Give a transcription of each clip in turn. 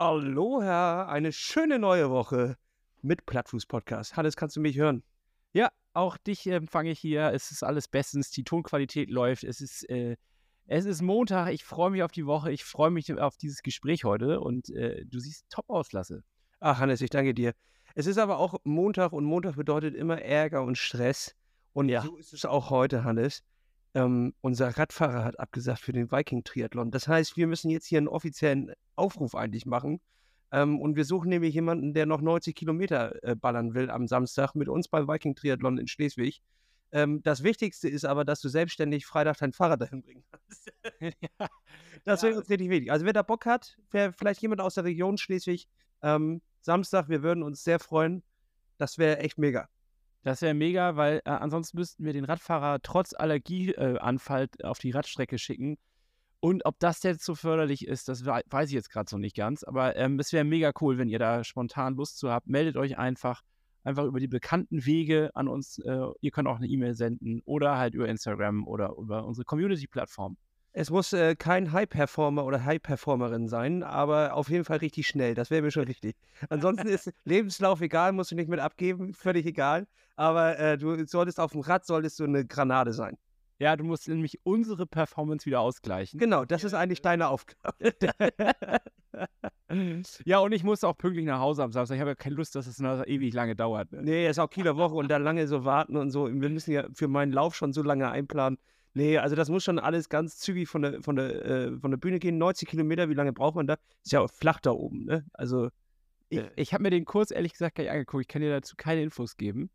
Aloha, eine schöne neue Woche mit Plattfuß-Podcast. Hannes, kannst du mich hören? Ja, auch dich empfange ich hier. Es ist alles bestens. Die Tonqualität läuft. Es ist, äh, es ist Montag. Ich freue mich auf die Woche. Ich freue mich auf dieses Gespräch heute. Und äh, du siehst top aus, Lasse. Ach, Hannes, ich danke dir. Es ist aber auch Montag und Montag bedeutet immer Ärger und Stress. Und Ja. so ist es auch heute, Hannes. Ähm, unser Radfahrer hat abgesagt für den Viking-Triathlon. Das heißt, wir müssen jetzt hier einen offiziellen Aufruf eigentlich machen. Ähm, und wir suchen nämlich jemanden, der noch 90 Kilometer äh, ballern will am Samstag mit uns beim Viking-Triathlon in Schleswig. Ähm, das Wichtigste ist aber, dass du selbstständig Freitag dein Fahrrad dahin bringen kannst. Das wäre Ja. uns richtig wichtig. Also wer da Bock hat, wer vielleicht jemand aus der Region Schleswig, ähm, Samstag, wir würden uns sehr freuen. Das wäre echt mega. Das wäre mega, weil äh, ansonsten müssten wir den Radfahrer trotz Allergieanfall äh, auf die Radstrecke schicken. Und ob das jetzt so förderlich ist, das wei- weiß ich jetzt gerade so nicht ganz. Aber ähm, es wäre mega cool, wenn ihr da spontan Lust zu habt. Meldet euch einfach, einfach über die bekannten Wege an uns. Äh, ihr könnt auch eine E-Mail senden oder halt über Instagram oder über unsere Community-Plattform. Es muss äh, kein High-Performer oder High-Performerin sein, aber auf jeden Fall richtig schnell. Das wäre mir schon wichtig. Ansonsten ist Lebenslauf egal, musst du nicht mit abgeben, völlig egal. Aber äh, du solltest auf dem Rad solltest du eine Granate sein. Ja, du musst nämlich unsere Performance wieder ausgleichen. Genau, das ist eigentlich deine Aufgabe. ja, und ich muss auch pünktlich nach Hause am Samstag. Ich habe ja keine Lust, dass es noch ewig lange dauert. Ne? Nee, ist auch Kieler Woche und dann lange so warten und so. Wir müssen ja für meinen Lauf schon so lange einplanen. Nee, also das muss schon alles ganz zügig von der, von der, äh, von der Bühne gehen. 90 Kilometer, wie lange braucht man da? Ist ja auch flach da oben, ne? Also, Ich, ich habe mir den Kurs ehrlich gesagt gar nicht angeguckt. Ich kann dir dazu keine Infos geben.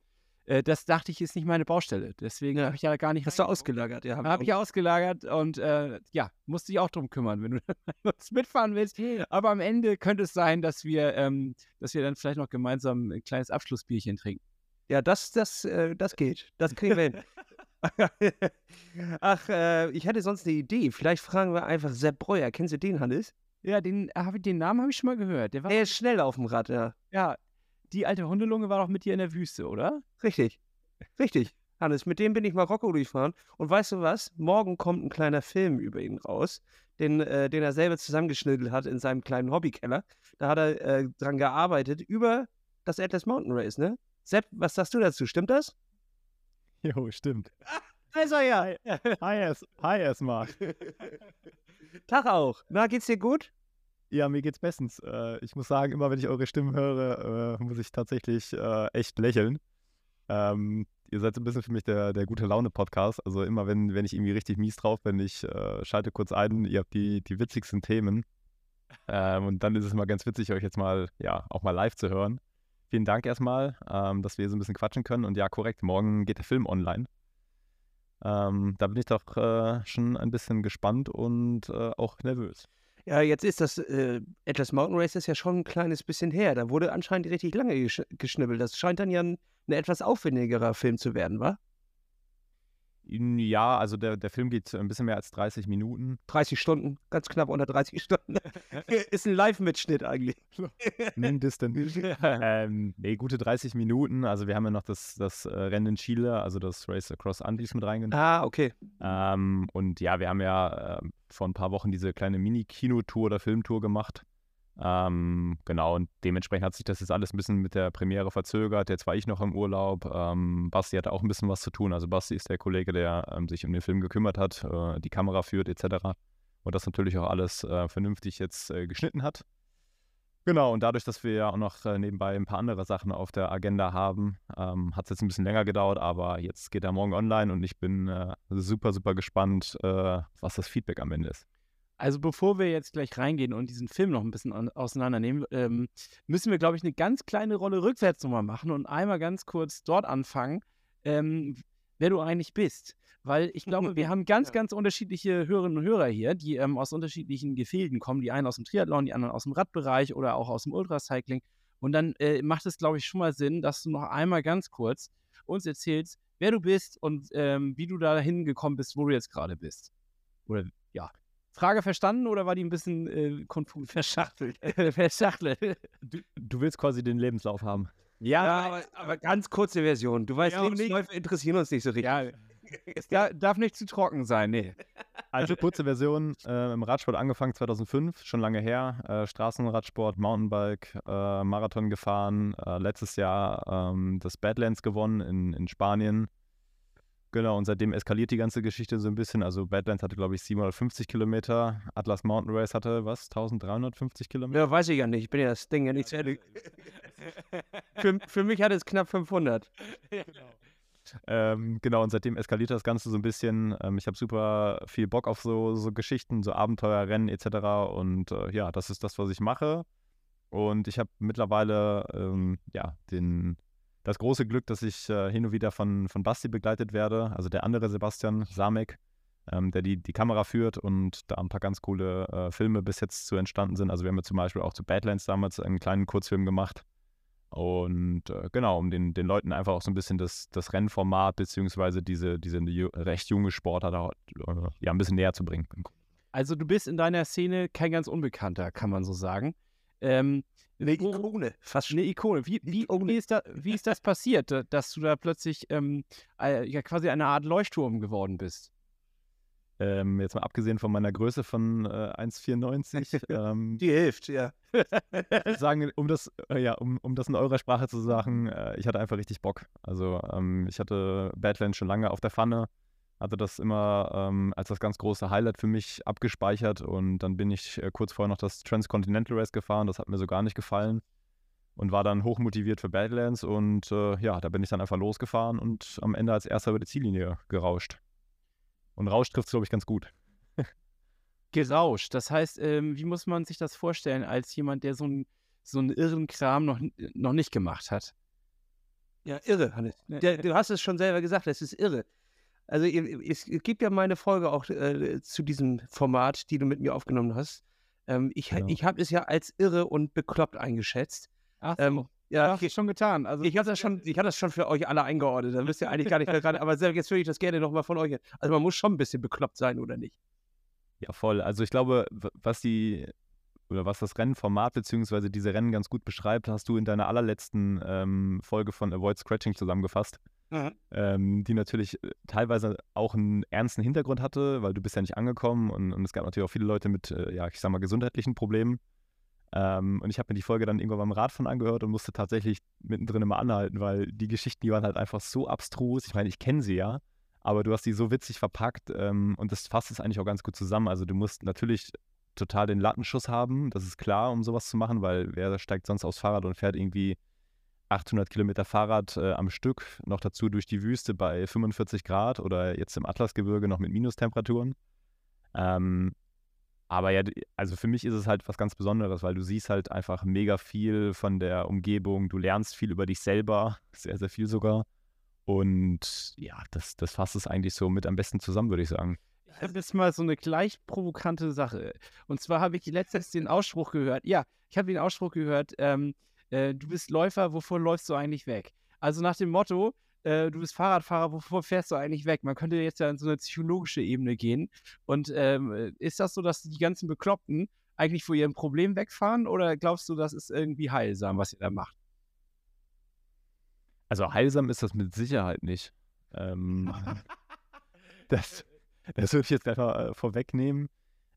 Äh, das dachte ich, ist nicht meine Baustelle. Deswegen Ja. habe ich ja gar nicht. hast du ausgelagert, ja. Habe ich ausgelagert und äh, ja, musste dich auch drum kümmern, wenn du mitfahren willst. Aber am Ende könnte es sein, dass wir, ähm, dass wir dann vielleicht noch gemeinsam ein kleines Abschlussbierchen trinken. Ja, das, das, äh, das geht. Das kriegen wir hin. Ach, äh, ich hatte sonst eine Idee. Vielleicht fragen wir einfach Sepp Breuer. Kennst du den, Hannes? Ja, den, hab ich- den Namen habe ich schon mal gehört. Der war, Er ist schnell auf dem Rad, ja. ja, die alte Hundelunge war doch mit dir in der Wüste, oder? Richtig. Richtig. Hannes, mit dem bin ich Marokko durchfahren. Und weißt du was? Morgen kommt ein kleiner Film über ihn raus, den, äh, den er selber zusammengeschnittelt hat in seinem kleinen Hobbykeller. Da hat er äh, dran gearbeitet über das Atlas Mountain Race, ne? Sepp, was sagst du dazu? Stimmt das? Jo, stimmt. Er ja. Hi, erst, hi erstmal. Tag auch. Na, geht's dir gut? Ja, mir geht's bestens. Äh, ich muss sagen, immer wenn ich eure Stimmen höre, äh, muss ich tatsächlich äh, echt lächeln. Ähm, ihr seid so ein bisschen für mich der, der gute Laune-Podcast. Also immer wenn, wenn ich irgendwie richtig mies drauf bin, ich schalte kurz ein, ihr habt die, die witzigsten Themen. Ähm, und dann ist es mal ganz witzig, euch jetzt mal, ja, auch mal live zu hören. Vielen Dank erstmal, ähm, dass wir so ein bisschen quatschen können. Und ja, korrekt, morgen geht der Film online. Ähm, da bin ich doch äh, schon ein bisschen gespannt und äh, auch nervös. Ja, jetzt ist das äh, Atlas Mountain Race ist ja schon ein kleines bisschen her. Da wurde anscheinend richtig lange gesch geschnibbelt. Das scheint dann ja ein, ein etwas aufwendigerer Film zu werden, wa? Ja, also der, der Film geht ein bisschen mehr als 30 Minuten. 30 Stunden, ganz knapp unter 30 Stunden. ist ein Live-Mitschnitt eigentlich. Mindestens. ähm, nee, gute 30 Minuten. Also wir haben ja noch das, das äh, Rennen in Chile, also das Race Across Andes mit reingenommen. ah, okay. Ähm, und ja, wir haben ja ähm, vor ein paar Wochen diese kleine Mini-Kinotour oder Filmtour gemacht. Ähm, genau, und dementsprechend hat sich das jetzt alles ein bisschen mit der Premiere verzögert. Jetzt war ich noch im Urlaub. Ähm, Basti hatte auch ein bisschen was zu tun. Also Basti ist der Kollege, der ähm, sich um den Film gekümmert hat, äh, die Kamera führt etc. Und das natürlich auch alles äh, vernünftig jetzt äh, geschnitten hat. Genau, und dadurch, dass wir ja auch noch äh, nebenbei ein paar andere Sachen auf der Agenda haben, ähm, hat es jetzt ein bisschen länger gedauert, aber jetzt geht er morgen online und ich bin äh, super, super gespannt, äh, was das Feedback am Ende ist. Also bevor wir jetzt gleich reingehen und diesen Film noch ein bisschen an, auseinandernehmen, ähm, müssen wir, glaube ich, eine ganz kleine Rolle rückwärts nochmal machen und einmal ganz kurz dort anfangen, ähm, wer du eigentlich bist. Weil ich glaube, wir haben ganz, ganz unterschiedliche Hörerinnen und Hörer hier, die ähm, aus unterschiedlichen Gefilden kommen. Die einen aus dem Triathlon, die anderen aus dem Radbereich oder auch aus dem Ultracycling. Und dann äh, macht es, glaube ich, schon mal Sinn, dass du noch einmal ganz kurz uns erzählst, wer du bist und ähm, wie du dahin gekommen bist, wo du jetzt gerade bist. Oder ja. Frage verstanden oder war die ein bisschen äh, konfus? Verschachtelt. Verschachtelt. Du, du willst quasi den Lebenslauf haben. Ja, Ja, aber, aber ganz kurze Version. Du weißt, Ja, Lebensläufe interessieren uns nicht so richtig. ja, Es da, darf nicht zu trocken sein, nee. Also kurze Version, äh, im Radsport angefangen 2005, schon lange her. Äh, Straßenradsport, Mountainbike, äh, Marathon gefahren. Äh, letztes Jahr ähm, das Badlands gewonnen in, in Spanien. Genau, und seitdem eskaliert die ganze Geschichte so ein bisschen. Also Badlands hatte, glaube ich, 750 Kilometer. Atlas Mountain Race hatte, was, 1350 Kilometer? Ja, weiß ich ja nicht. Ich bin ja das Ding ja nicht zu Ende. für, für mich hat es knapp 500. Ähm, genau, und seitdem eskaliert das Ganze so ein bisschen. Ähm, ich habe super viel Bock auf so, so Geschichten, so Abenteuerrennen etc. Und äh, ja, das ist das, was ich mache. Und ich habe mittlerweile ähm, ja, den, das große Glück, dass ich äh, hin und wieder von, von Basti begleitet werde, also der andere Sebastian Samek, ähm, der die, die Kamera führt und da ein paar ganz coole äh, Filme bis jetzt zu entstanden sind. Also wir haben ja zum Beispiel auch zu Badlands damals einen kleinen Kurzfilm gemacht. Und äh, genau, um den, den Leuten einfach auch so ein bisschen das, das Rennformat beziehungsweise diese, diese recht junge Sportart äh, ja, ein bisschen näher zu bringen. Also du bist in deiner Szene kein ganz Unbekannter, kann man so sagen. Ähm, eine Ikone, fast eine Ikone. Wie, wie, wie, ist, da, wie ist das passiert, dass du da plötzlich ähm, äh, ja, quasi eine Art Leuchtturm geworden bist? Ähm, jetzt mal abgesehen von meiner Größe von äh, 1,94. Ähm, Die hilft, ja. sagen, um das, äh, ja, um, um das in eurer Sprache zu sagen, äh, ich hatte einfach richtig Bock. Also ähm, ich hatte Badlands schon lange auf der Pfanne, hatte das immer ähm, als das ganz große Highlight für mich abgespeichert und dann bin ich äh, kurz vorher noch das Transcontinental Race gefahren, das hat mir so gar nicht gefallen und war dann hochmotiviert für Badlands und äh, ja, da bin ich dann einfach losgefahren und am Ende als erster über die Ziellinie gerauscht. Und Rausch trifft es, glaube ich, ganz gut. Gerauscht. Das heißt, ähm, wie muss man sich das vorstellen, als jemand, der so, ein, so einen irren Kram noch, noch nicht gemacht hat? Ja, irre, Hannes. Der, du hast es schon selber gesagt, es ist irre. Also es, gibt ja meine Folge auch äh, zu diesem Format, die du mit mir aufgenommen hast. Ähm, ich genau. ich habe es ja als irre und bekloppt eingeschätzt. Ach so. Ähm, ja, okay. schon getan. Also ich habe das schon, ich habe das schon für euch alle eingeordnet. Da wisst ihr eigentlich gar nicht mehr gerade. Aber jetzt würde ich das gerne nochmal von euch. Also man muss schon ein bisschen bekloppt sein, oder nicht? Ja, voll. Also ich glaube, was die oder was das Rennformat bzw. diese Rennen ganz gut beschreibt, hast du in deiner allerletzten ähm, Folge von Avoid Scratching zusammengefasst. Mhm. Ähm, die natürlich äh, teilweise auch einen ernsten Hintergrund hatte, weil du bist ja nicht angekommen und, und es gab natürlich auch viele Leute mit, äh, ja, ich sag mal, gesundheitlichen Problemen. Ähm, und ich habe mir die Folge dann irgendwann beim Radfahren angehört und musste tatsächlich mittendrin immer anhalten, weil die Geschichten, die waren halt einfach so abstrus. Ich meine, ich kenne sie ja, aber du hast die so witzig verpackt ähm, und das fasst es eigentlich auch ganz gut zusammen. Also du musst natürlich total den Lattenschuss haben, das ist klar, um sowas zu machen, weil wer steigt sonst aufs Fahrrad und fährt irgendwie 800 Kilometer Fahrrad äh, am Stück, noch dazu durch die Wüste bei 45 Grad oder jetzt im Atlasgebirge noch mit Minustemperaturen. Ähm, aber ja, also für mich ist es halt was ganz Besonderes, weil du siehst halt einfach mega viel von der Umgebung, du lernst viel über dich selber, sehr, sehr viel sogar. Und ja, das, das fasst es eigentlich so mit am besten zusammen, würde ich sagen. Ich habe jetzt mal so eine gleich provokante Sache. Und zwar habe ich letztens den Ausspruch gehört. Ja, ich habe den Ausspruch gehört, ähm, äh, du bist Läufer, wovor läufst du eigentlich weg? Also nach dem Motto, äh, du bist Fahrradfahrer, wovor fährst du eigentlich weg? Man könnte jetzt ja in so eine psychologische Ebene gehen. Und ähm, ist das so, dass die ganzen Bekloppten eigentlich vor ihrem Problem wegfahren oder glaubst du, das ist irgendwie heilsam, was ihr da macht? Also heilsam ist das mit Sicherheit nicht. Ähm, das, das würde ich jetzt einfach äh, vorwegnehmen.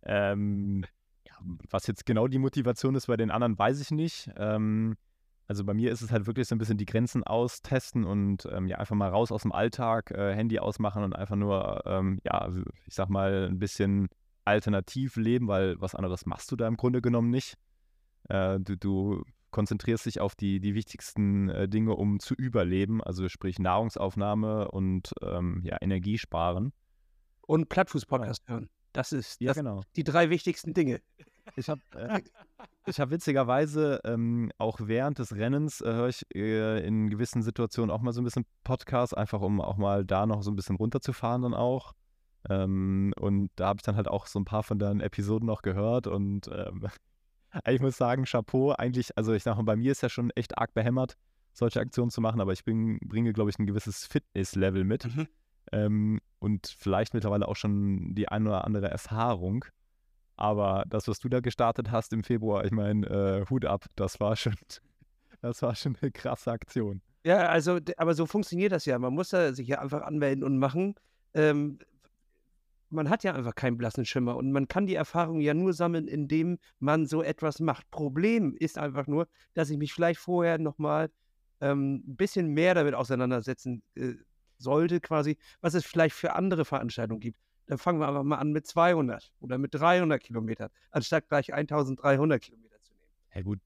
Ähm, ja, was jetzt genau die Motivation ist bei den anderen, weiß ich nicht. Ähm, also bei mir ist es halt wirklich so ein bisschen die Grenzen austesten und ähm, ja, einfach mal raus aus dem Alltag, äh, Handy ausmachen und einfach nur, ähm, ja, ich sag mal, ein bisschen alternativ leben, weil was anderes machst du da im Grunde genommen nicht. Äh, du, du, konzentrierst dich auf die, die wichtigsten äh, Dinge, um zu überleben, also sprich Nahrungsaufnahme und ähm, ja, Energiesparen. Und Plattfuß-Podcast hören. Das ist ja, das, genau. die drei wichtigsten Dinge. Ich habe äh, hab witzigerweise ähm, auch während des Rennens äh, höre ich äh, in gewissen Situationen auch mal so ein bisschen Podcast, einfach um auch mal da noch so ein bisschen runterzufahren dann auch. Ähm, und da habe ich dann halt auch so ein paar von deinen Episoden noch gehört und ähm, ich muss sagen, Chapeau, eigentlich, also ich sage mal, bei mir ist ja schon echt arg behämmert, solche Aktionen zu machen, aber ich bin, bringe, glaube ich, ein gewisses Fitness-Level mit. Mhm. Ähm, und vielleicht mittlerweile auch schon die ein oder andere Erfahrung. Aber das, was du da gestartet hast im Februar, ich meine, äh, Hut ab, das war schon, das war schon eine krasse Aktion. Ja, also, aber so funktioniert das ja. Man muss da sich ja einfach anmelden und machen. ähm, man hat ja einfach keinen blassen Schimmer und man kann die Erfahrung ja nur sammeln, indem man so etwas macht. Problem ist einfach nur, dass ich mich vielleicht vorher nochmal ähm, ein bisschen mehr damit auseinandersetzen äh, sollte, quasi, was es vielleicht für andere Veranstaltungen gibt. Dann fangen wir einfach mal an mit 200 oder mit 300 Kilometern, anstatt gleich 1300 Kilometer zu nehmen. Ja gut,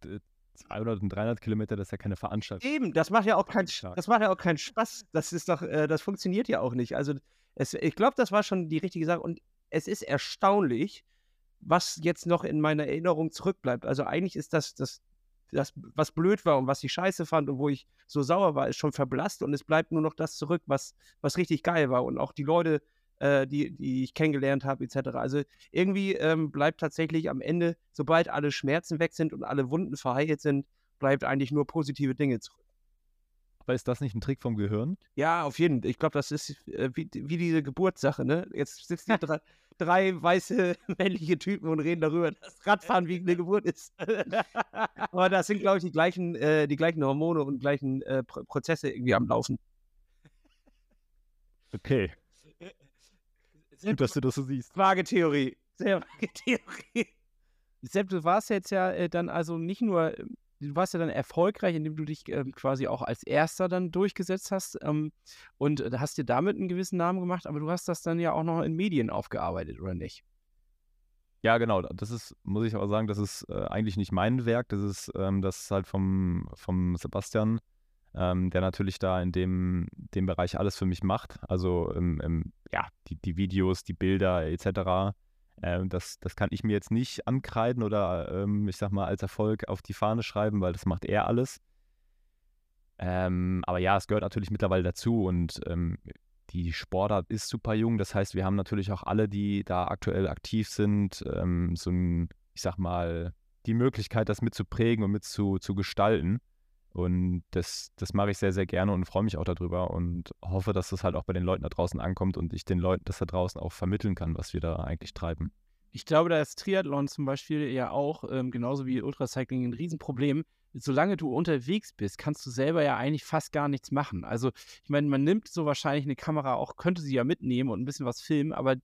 200 und 300 Kilometer, das ist ja keine Veranstaltung. Eben, das macht ja auch keinen, das macht ja auch keinen Spaß. Das ist doch, äh, das funktioniert ja auch nicht. Also es, ich glaube, das war schon die richtige Sache und es ist erstaunlich, was jetzt noch in meiner Erinnerung zurückbleibt. Also eigentlich ist das, das, das, was blöd war und was ich scheiße fand und wo ich so sauer war, ist schon verblasst und es bleibt nur noch das zurück, was, was richtig geil war und auch die Leute, äh, die, die ich kennengelernt habe, etc. Also irgendwie ähm, bleibt tatsächlich am Ende, sobald alle Schmerzen weg sind und alle Wunden verheilt sind, bleibt eigentlich nur positive Dinge zurück. Aber ist das nicht ein Trick vom Gehirn? Ja, auf jeden Fall. Ich glaube, das ist äh, wie, wie, diese Geburtssache, ne? Jetzt sitzen drei, drei, weiße männliche Typen und reden darüber, dass Radfahren wie eine Geburt ist. Aber das sind, glaube ich, die gleichen, äh, die gleichen Hormone und gleichen äh, Prozesse irgendwie am Laufen. Okay. Gut, dass du das so siehst. Vage Theorie. Sehr vage Theorie. Sepp, du warst jetzt ja äh, dann also nicht nur, ähm, du warst ja dann erfolgreich, indem du dich ähm, quasi auch als Erster dann durchgesetzt hast ähm, und äh, hast dir damit einen gewissen Namen gemacht, aber du hast das dann ja auch noch in Medien aufgearbeitet, oder nicht? Ja, genau. Das ist, muss ich aber sagen, das ist äh, eigentlich nicht mein Werk. Das ist ähm, das ist halt vom, vom Sebastian ähm, der natürlich da in dem, dem Bereich alles für mich macht. Also ähm, ähm, ja, die, die Videos, die Bilder etc. Ähm, das, das kann ich mir jetzt nicht ankreiden oder ähm, ich sag mal als Erfolg auf die Fahne schreiben, weil das macht er alles. Ähm, aber ja, es gehört natürlich mittlerweile dazu und die Sportart ist super jung. Das heißt, wir haben natürlich auch alle, die da aktuell aktiv sind, so ein, ich sag mal, die Möglichkeit, das mitzuprägen und mitzugestalten. Und das, das mache ich sehr, sehr gerne und freue mich auch darüber und hoffe, dass das halt auch bei den Leuten da draußen ankommt und ich den Leuten das da draußen auch vermitteln kann, was wir da eigentlich treiben. Ich glaube, da ist Triathlon zum Beispiel ja auch, ähm, genauso wie Ultracycling, ein Riesenproblem. Solange du unterwegs bist, kannst du selber ja eigentlich fast gar nichts machen. Also, ich meine, man nimmt so wahrscheinlich eine Kamera auch, könnte sie ja mitnehmen und ein bisschen was filmen, aber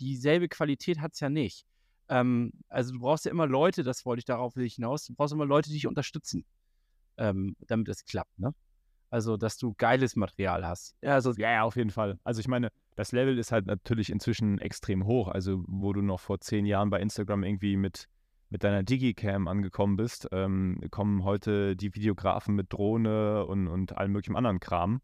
dieselbe Qualität hat es ja nicht. Ähm, also, du brauchst ja immer Leute, das wollte ich darauf hinaus, du brauchst immer Leute, die dich unterstützen ähm, damit es klappt, ne? Also, dass du geiles Material hast. Ja, also, ja, auf jeden Fall. Also ich meine, das Level ist halt natürlich inzwischen extrem hoch. Also, wo du noch vor zehn Jahren bei Instagram irgendwie mit, mit deiner Digicam angekommen bist, ähm, kommen heute die Videografen mit Drohne und, und allem möglichen anderen Kram.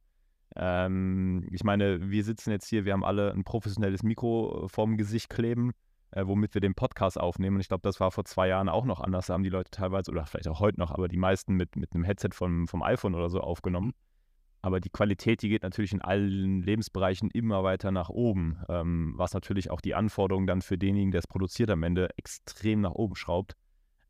Ähm, ich meine, wir sitzen jetzt hier, wir haben alle ein professionelles Mikro vorm Gesicht kleben äh, womit wir den Podcast aufnehmen. Und ich glaube, das war vor zwei Jahren auch noch anders. Da haben die Leute teilweise, oder vielleicht auch heute noch, aber die meisten mit, mit einem Headset vom, vom iPhone oder so aufgenommen. Aber die Qualität, die geht natürlich in allen Lebensbereichen immer weiter nach oben, ähm, was natürlich auch die Anforderungen dann für denjenigen, der es produziert am Ende, extrem nach oben schraubt.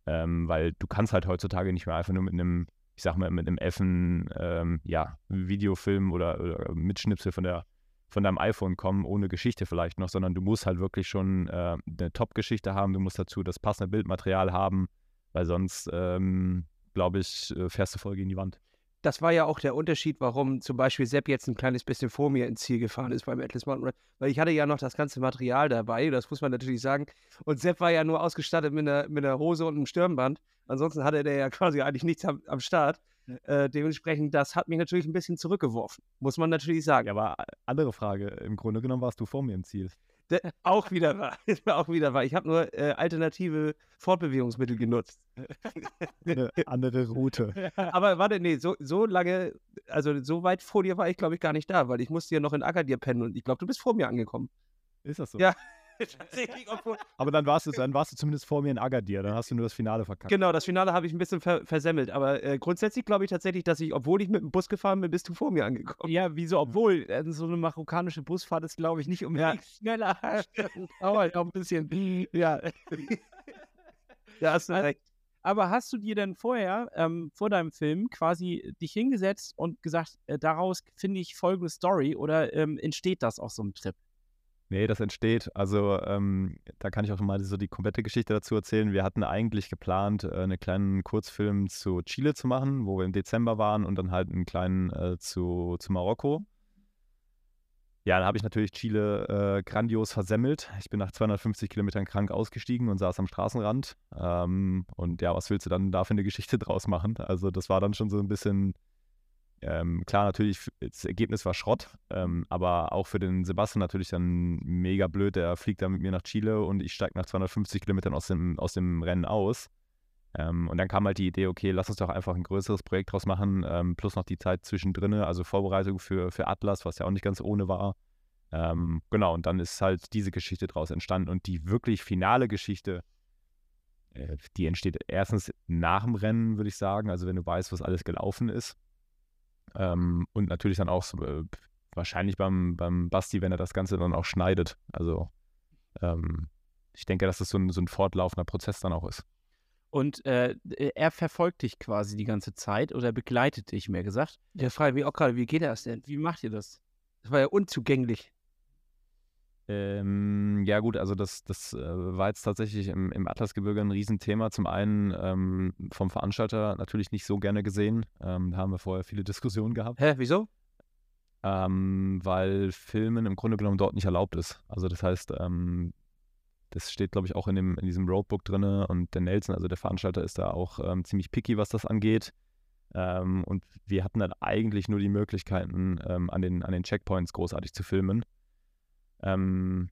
Ähm, weil du kannst halt heutzutage nicht mehr einfach nur mit einem, ich sag mal, mit einem effen ähm, ja, Videofilm oder, oder Mitschnipsel von der von deinem iPhone kommen, ohne Geschichte vielleicht noch, sondern du musst halt wirklich schon äh, eine Top-Geschichte haben, du musst dazu das passende Bildmaterial haben, weil sonst, ähm, glaube ich, äh, fährst du voll gegen die Wand. Das war ja auch der Unterschied, warum zum Beispiel Sepp jetzt ein kleines bisschen vor mir ins Ziel gefahren ist beim Atlas Mountain Run, weil ich hatte ja noch das ganze Material dabei, das muss man natürlich sagen. Und Sepp war ja nur ausgestattet mit einer, mit einer Hose und einem Stirnband. Ansonsten hatte der ja quasi eigentlich nichts am, am Start. Äh, dementsprechend, das hat mich natürlich ein bisschen zurückgeworfen, muss man natürlich sagen. Ja, aber andere Frage, im Grunde genommen warst du vor mir im Ziel. De auch wieder wahr, auch wieder wahr. Ich habe nur äh, alternative Fortbewegungsmittel genutzt. Eine andere Route. Aber warte, nee, so, so lange, also so weit vor dir war ich, glaube ich, gar nicht da, weil ich musste ja noch in Agadir pennen und ich glaube, du bist vor mir angekommen. Ist das so? Ja. aber dann warst, du, dann warst du zumindest vor mir in Agadir, dann hast du nur das Finale verkackt. Genau, das Finale habe ich ein bisschen ver versemmelt, aber äh, grundsätzlich glaube ich tatsächlich, dass ich, obwohl ich mit dem Bus gefahren bin, bist du vor mir angekommen. Ja, wieso, obwohl, äh, so eine marokkanische Busfahrt ist, glaube ich, nicht unbedingt ja. schneller. Dauert auch ein bisschen. Ja. ja, hast du recht. Aber hast du dir denn vorher, ähm, vor deinem Film, quasi dich hingesetzt und gesagt, äh, daraus finde ich folgende Story oder ähm, entsteht das aus so einem Trip? Nee, das entsteht. Also ähm, da kann ich auch mal so die komplette Geschichte dazu erzählen. Wir hatten eigentlich geplant, äh, einen kleinen Kurzfilm zu Chile zu machen, wo wir im Dezember waren und dann halt einen kleinen äh, zu, zu Marokko. Ja, dann habe ich natürlich Chile äh, grandios versemmelt. Ich bin nach 250 Kilometern krank ausgestiegen und saß am Straßenrand. Ähm, und ja, was willst du dann da für eine Geschichte draus machen? Also das war dann schon so ein bisschen, ähm, klar, natürlich, das Ergebnis war Schrott, ähm, aber auch für den Sebastian natürlich dann mega blöd. Der fliegt dann mit mir nach Chile und ich steige nach 250 Kilometern aus dem, aus dem Rennen aus. Ähm, und dann kam halt die Idee, okay, lass uns doch einfach ein größeres Projekt draus machen, ähm, plus noch die Zeit zwischendrin, also Vorbereitung für, für Atlas, was ja auch nicht ganz ohne war. Ähm, genau, und dann ist halt diese Geschichte draus entstanden. Und die wirklich finale Geschichte, äh, die entsteht erstens nach dem Rennen, würde ich sagen, also wenn du weißt, was alles gelaufen ist. Ähm, und natürlich dann auch äh, wahrscheinlich beim, beim Basti, wenn er das Ganze dann auch schneidet. Also ähm, ich denke, dass das so ein, so ein fortlaufender Prozess dann auch ist. Und äh, er verfolgt dich quasi die ganze Zeit oder begleitet dich, mehr gesagt. Ja, frage mich auch gerade, wie geht das denn? Wie macht ihr das? Das war ja unzugänglich. Ähm, ja gut, also das, das äh, war jetzt tatsächlich im, im Atlasgebirge ein Riesenthema. Zum einen ähm, vom Veranstalter natürlich nicht so gerne gesehen. Ähm, da haben wir vorher viele Diskussionen gehabt. Hä, wieso? Ähm, weil Filmen im Grunde genommen dort nicht erlaubt ist. Also das heißt, ähm, das steht, glaube ich, auch in, dem, in diesem Roadbook drin. Und der Nelson, also der Veranstalter, ist da auch ähm, ziemlich picky, was das angeht. Und wir hatten dann eigentlich nur die Möglichkeiten, an, den, an den Checkpoints großartig zu filmen. Ähm,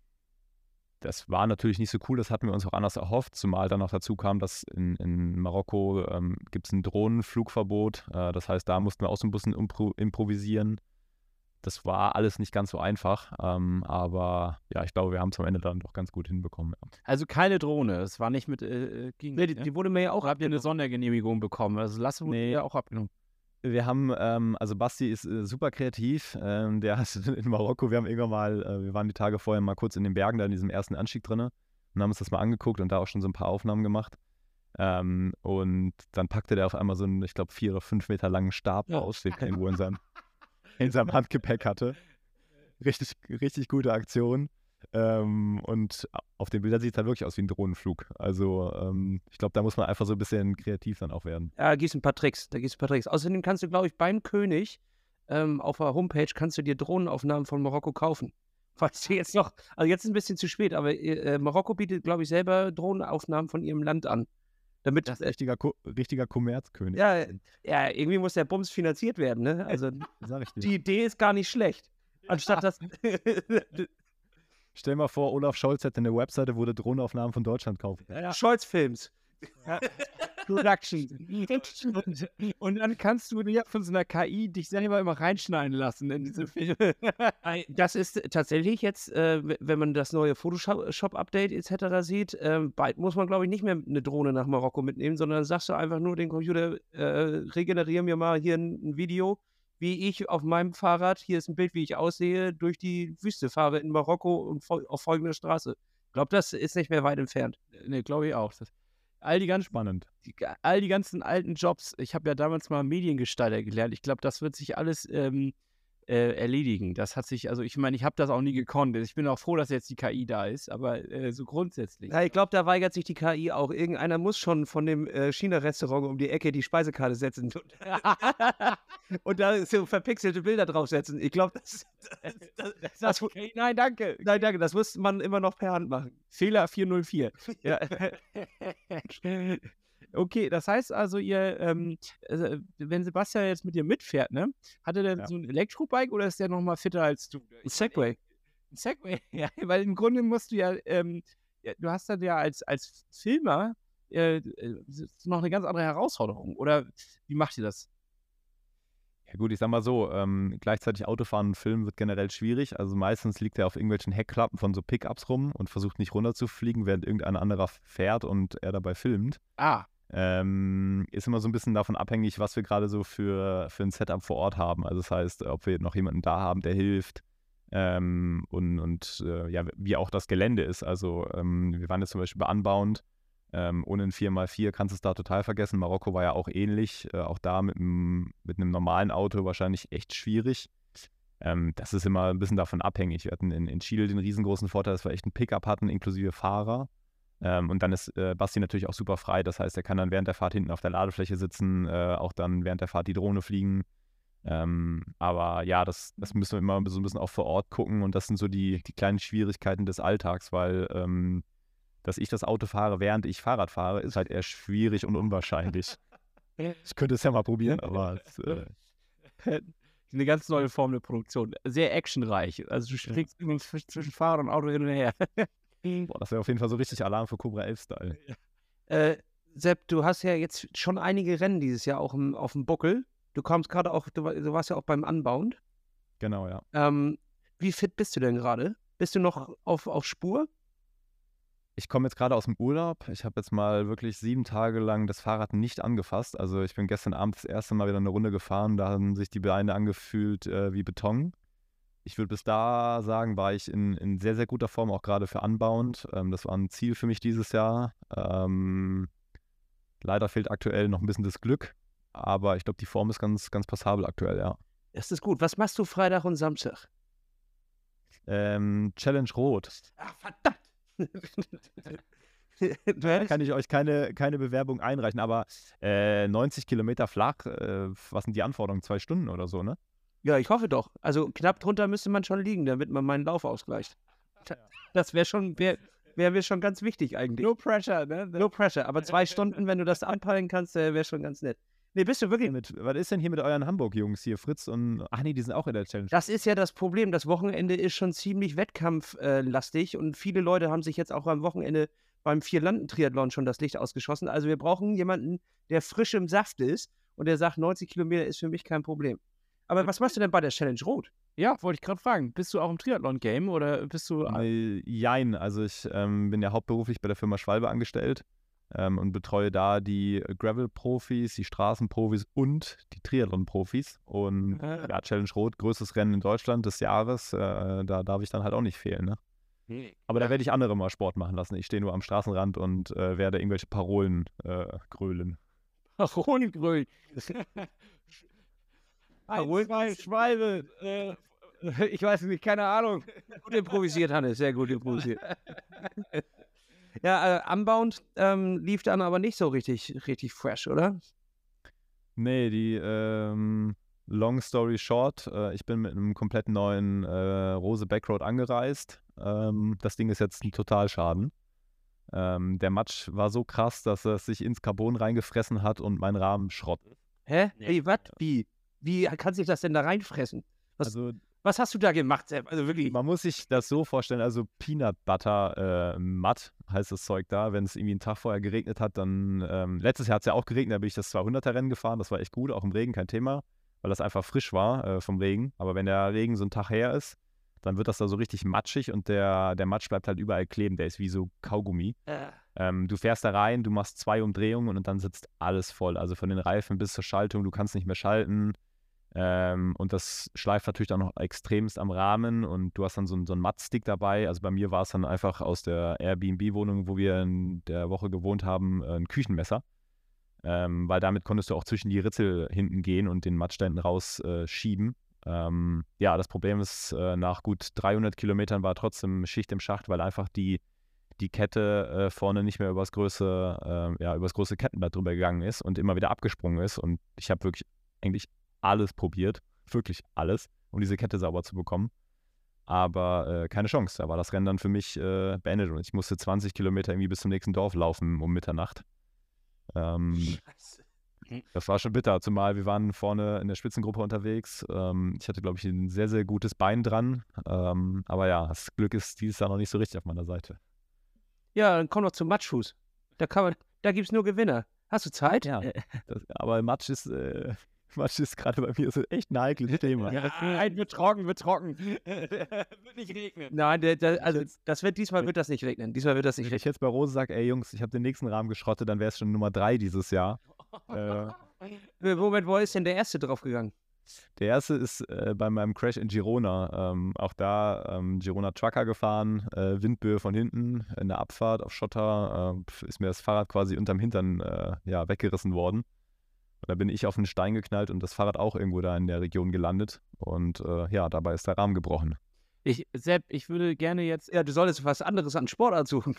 das war natürlich nicht so cool, das hatten wir uns auch anders erhofft, zumal dann noch dazu kam, dass in, in Marokko ähm, gibt es ein Drohnenflugverbot. Äh, das heißt, da mussten wir auch so ein bisschen improvisieren das war alles nicht ganz so einfach, ähm, aber ja, ich glaube, wir haben es am Ende dann doch ganz gut hinbekommen. Ja. Also keine Drohne, es war nicht mit äh, äh gegen. Nee, die, die, wurde mir ja auch. habt ihr eine Sondergenehmigung bekommen? Also lassen wir nee. ja auch abgenommen. Wir haben, ähm, also Basti ist äh, super kreativ. Ähm, der hat in Marokko, wir haben irgendwann mal, äh, wir waren die Tage vorher mal kurz in den Bergen, da in diesem ersten Anstieg drin und haben uns das mal angeguckt und da auch schon so ein paar Aufnahmen gemacht. Ähm, und dann packte der auf einmal so einen, ich glaube, vier oder fünf Meter langen Stab ja. aus, den er irgendwo in seinem in seinem Handgepäck hatte. Richtig, richtig gute Aktion. Ähm, und auf den Bildern sieht es halt wirklich aus wie ein Drohnenflug. Also ähm, ich glaube, da muss man einfach so ein bisschen kreativ dann auch werden. Ja, da gehst ein paar Tricks. Da gehst ein paar Tricks. Außerdem kannst du, glaube ich, beim König ähm, auf der Homepage kannst du dir Drohnenaufnahmen von Marokko kaufen. Falls du jetzt noch, also jetzt ist ein bisschen zu spät, aber äh, Marokko bietet, glaube ich, selber Drohnenaufnahmen von ihrem Land an. Damit das ist richtiger, richtiger Kommerzkönig. Ja, ja, irgendwie muss der Bums finanziert werden, ne? Also die Idee ist gar nicht schlecht. Anstatt das. Stell mal vor, Olaf Scholz hätte eine Webseite, wo der Drohnenaufnahmen von Deutschland kauft. Ja, ja. Scholz Films. Ja. Production. Und, und, dann kannst du dir von so einer KI dich selber immer reinschneiden lassen in diese Filme. Das ist tatsächlich jetzt, äh, wenn man das neue Photoshop-Update etc. sieht, äh, bald muss man, glaube ich, nicht mehr eine Drohne nach Marokko mitnehmen, sondern sagst du einfach nur den Computer, äh, regeneriere mir mal hier ein, ein Video wie ich auf meinem Fahrrad, hier ist ein Bild, wie ich aussehe, durch die Wüste fahre in Marokko und auf folgender Straße. Ich glaube, das ist nicht mehr weit entfernt. Ne, glaube ich auch. Das, all die ganz spannend. Die, all die ganzen alten Jobs. Ich habe ja damals mal Mediengestalter gelernt. Ich glaube, das wird sich alles ähm, äh, erledigen. Das hat sich, also ich meine, ich habe das auch nie gekonnt. Ich bin auch froh, dass jetzt die KI da ist, aber äh, so grundsätzlich. Ja, ich glaube, da weigert sich die KI auch. Irgendeiner muss schon von dem äh, China-Restaurant um die Ecke die Speisekarte setzen und da so verpixelte Bilder draufsetzen. Ich glaube, das, das, das, das, das okay. Nein, danke. Nein, danke. Das muss man immer noch per Hand machen. Fehler 404. ja. Okay, das heißt also, ihr, ähm, also, wenn Sebastian jetzt mit dir mitfährt, ne, hat er denn ja. so ein Elektrobike oder ist der nochmal fitter als du? Ein Segway. Ein Segway, ja, weil im Grunde musst du ja, ähm, ja du hast dann ja als, als Filmer äh, äh noch eine ganz andere Herausforderung. Oder wie macht ihr das? Ja gut, ich sag mal so, ähm, gleichzeitig Autofahren und Filmen wird generell schwierig. Also meistens liegt er auf irgendwelchen Heckklappen von so Pickups rum und versucht nicht runterzufliegen, während irgendein anderer fährt und er dabei filmt. Ah. Ähm, ist immer so ein bisschen davon abhängig, was wir gerade so für, für ein Setup vor Ort haben. Also das heißt, ob wir noch jemanden da haben, der hilft ähm, und, und äh, ja, wie auch das Gelände ist. Also ähm, wir waren jetzt zum Beispiel bei Unbound. Ähm, ohne ein 4x4 kannst du es da total vergessen. Marokko war ja auch ähnlich. Äh, auch da mit, mit einem normalen Auto wahrscheinlich echt schwierig. Ähm, das ist immer ein bisschen davon abhängig. Wir hatten in, in Chile den riesengroßen Vorteil, dass wir echt einen Pickup hatten, inklusive Fahrer. Ähm, und dann ist äh, Basti natürlich auch super frei. Das heißt, er kann dann während der Fahrt hinten auf der Ladefläche sitzen, äh, auch dann während der Fahrt die Drohne fliegen. Ähm, aber ja, das, das müssen wir immer so ein bisschen auch vor Ort gucken und das sind so die, die kleinen Schwierigkeiten des Alltags, weil ähm, dass ich das Auto fahre, während ich Fahrrad fahre, ist halt eher schwierig und unwahrscheinlich. Ich könnte es ja mal probieren, aber es, äh, Eine ganz neue Form der Produktion. Sehr actionreich. Also du springst immer zwischen Fahrer und Auto hin und her. boah, das wäre auf jeden Fall so richtig Alarm für Cobra 11 Style. Äh, Sepp, du hast ja jetzt schon einige Rennen dieses Jahr auch im, auf dem Buckel. Du kommst gerade auch, du, du warst ja auch beim Unbound. Genau, ja. Ähm, wie fit bist du denn gerade? Bist du noch auf, auf Spur? Ich komme jetzt gerade aus dem Urlaub. Ich habe jetzt mal wirklich sieben Tage lang das Fahrrad nicht angefasst. Also ich bin gestern Abend das erste Mal wieder eine Runde gefahren. Da haben sich die Beine angefühlt äh, wie Beton. Ich würde bis da sagen, war ich in, in sehr, sehr guter Form, auch gerade für Unbound. Ähm, das war ein Ziel für mich dieses Jahr. Ähm, leider fehlt aktuell noch ein bisschen das Glück. Aber ich glaube, die Form ist ganz, ganz passabel aktuell, ja. Das ist gut. Was machst du Freitag und Samstag? Ähm, Challenge Rot. Ach, verdammt! Da kann ich euch keine, keine Bewerbung einreichen, aber äh, 90 Kilometer flach, äh, was sind die Anforderungen? Zwei Stunden oder so, ne? Ja, ich hoffe doch. Also knapp drunter müsste man schon liegen, damit man meinen Lauf ausgleicht. Das wäre schon, wäre wär mir schon ganz wichtig eigentlich. No pressure, ne? No pressure. Aber zwei Stunden, wenn du das anpeilen kannst, äh, wäre schon ganz nett. Nee, bist du wirklich. Mit, was ist denn hier mit euren Hamburg-Jungs hier? Fritz und. Ach nee, die sind auch in der Challenge. Das ist ja das Problem. Das Wochenende ist schon ziemlich wettkampflastig und viele Leute haben sich jetzt auch am Wochenende beim Vier-Landen-Triathlon schon das Licht ausgeschossen. Also wir brauchen jemanden, der frisch im Saft ist und der sagt, 90 Kilometer ist für mich kein Problem. Aber was machst du denn bei der Challenge Rot? Ja, wollte ich gerade fragen. Bist du auch im Triathlon-Game oder bist du. Äh, jein, also ich ähm, bin ja hauptberuflich bei der Firma Schwalbe angestellt ähm, und betreue da die Gravel-Profis, die Straßenprofis und die Triathlon-Profis. Und Ah. ja, Challenge Rot, größtes Rennen in Deutschland des Jahres, äh, da darf ich dann halt auch nicht fehlen, ne? Aber da werde ich andere mal Sport machen lassen. Ich stehe nur am Straßenrand und äh, werde irgendwelche Parolen äh, grölen. Hohengröl. Parol- zwei Schwalbe. Äh, ich weiß nicht, keine Ahnung. Gut improvisiert, Hannes, sehr gut improvisiert. ja, äh, Unbound ähm, lief dann aber nicht so richtig, richtig fresh, oder? Nee, die ähm, Long Story Short, äh, ich bin mit einem komplett neuen äh, Rose Backroad angereist. Ähm, das Ding ist jetzt ein Totalschaden. Ähm, der Matsch war so krass, dass es sich ins Carbon reingefressen hat und mein Rahmen Schrott ist. Hä? Ey, was? Wie? Wie kann sich das denn da reinfressen? Was, Also was hast du da gemacht, Sepp? Also wirklich. man muss sich das so vorstellen, also Peanut Butter äh, matt heißt das Zeug da. Wenn es irgendwie einen Tag vorher geregnet hat, dann ähm, letztes Jahr hat es ja auch geregnet, da bin ich das 200er Rennen gefahren, das war echt gut, auch im Regen kein Thema, weil das einfach frisch war äh, vom Regen. Aber wenn der Regen so einen Tag her ist, dann wird das da so richtig matschig und der, der Matsch bleibt halt überall kleben, der ist wie so Kaugummi. Äh, Ähm, du fährst da rein, du machst zwei Umdrehungen und dann sitzt alles voll. Also von den Reifen bis zur Schaltung, du kannst nicht mehr schalten. Ähm, und das schleift natürlich dann noch extremst am Rahmen und du hast dann so, einen- so einen Mattstick dabei. Also bei mir war es dann einfach aus der Airbnb-Wohnung, wo wir in der Woche gewohnt haben, äh, ein Küchenmesser. Ähm, weil damit konntest du auch zwischen die Ritzel hinten gehen und den Mattständen rausschieben. Äh, ähm, ja, das Problem ist, äh, nach gut 300 Kilometern war trotzdem Schicht im Schacht, weil einfach die die Kette äh, vorne nicht mehr übers große, äh, ja, übers große Kettenblatt drüber gegangen ist und immer wieder abgesprungen ist. Und ich habe wirklich eigentlich alles probiert, wirklich alles, um diese Kette sauber zu bekommen. Aber äh, keine Chance. Da war das Rennen dann für mich äh, beendet und ich musste 20 Kilometer irgendwie bis zum nächsten Dorf laufen um Mitternacht. Ähm, Scheiße. das war schon bitter, zumal wir waren vorne in der Spitzengruppe unterwegs. Ähm, ich hatte, glaube ich, ein sehr, sehr gutes Bein dran. Ähm, aber ja, das Glück ist dieses Jahr noch nicht so richtig auf meiner Seite. Ja, dann komm doch zum Matschfuß. Da kann man, da gibt's nur Gewinner. Hast du Zeit? Ja, das, aber Matsch ist, äh, Matsch ist gerade bei mir so echt ein heikles Thema. Nein, wird trocken, wird trocken. wird nicht regnen. Nein, der, der, also das wird diesmal wird das nicht regnen. Diesmal wird das nicht Wenn ich jetzt bei Rose sage, ey Jungs, ich habe den nächsten Rahmen geschrottet, dann wäre es schon Nummer drei dieses Jahr. Äh, Äh, Moment, wo ist denn der erste draufgegangen? der erste ist äh, bei meinem Crash in Girona. Ähm, auch da ähm, Girona Trucker gefahren, äh, Windböe von hinten in der Abfahrt auf Schotter. Äh, ist mir das Fahrrad quasi unterm Hintern äh, ja, weggerissen worden. Und da bin ich auf einen Stein geknallt und das Fahrrad auch irgendwo da in der Region gelandet. Und äh, ja, dabei ist der Rahmen gebrochen. Ich, Sepp, ich würde gerne jetzt. Ja, du solltest was anderes an Sportart suchen.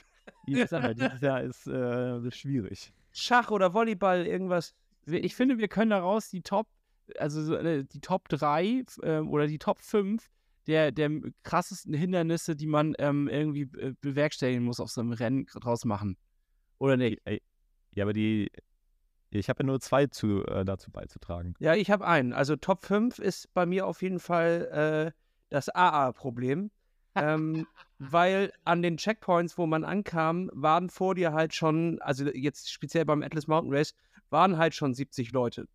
Dieses Jahr, dieses Jahr ist äh, schwierig. Schach oder Volleyball, irgendwas. Ich finde, wir können daraus die Top also so, äh, die Top 3 äh, oder die Top 5 der, der krassesten Hindernisse, die man ähm, irgendwie äh, bewerkstelligen muss auf so einem Rennen draus machen. Oder nicht? Ja, aber die, ich habe ja nur zwei zu, äh, dazu beizutragen. Ja, ich habe einen. Also Top 5 ist bei mir auf jeden Fall äh, das AA-Problem. ähm, weil an den Checkpoints, wo man ankam, waren vor dir halt schon, also jetzt speziell beim Atlas Mountain Race, waren halt schon 70 Leute.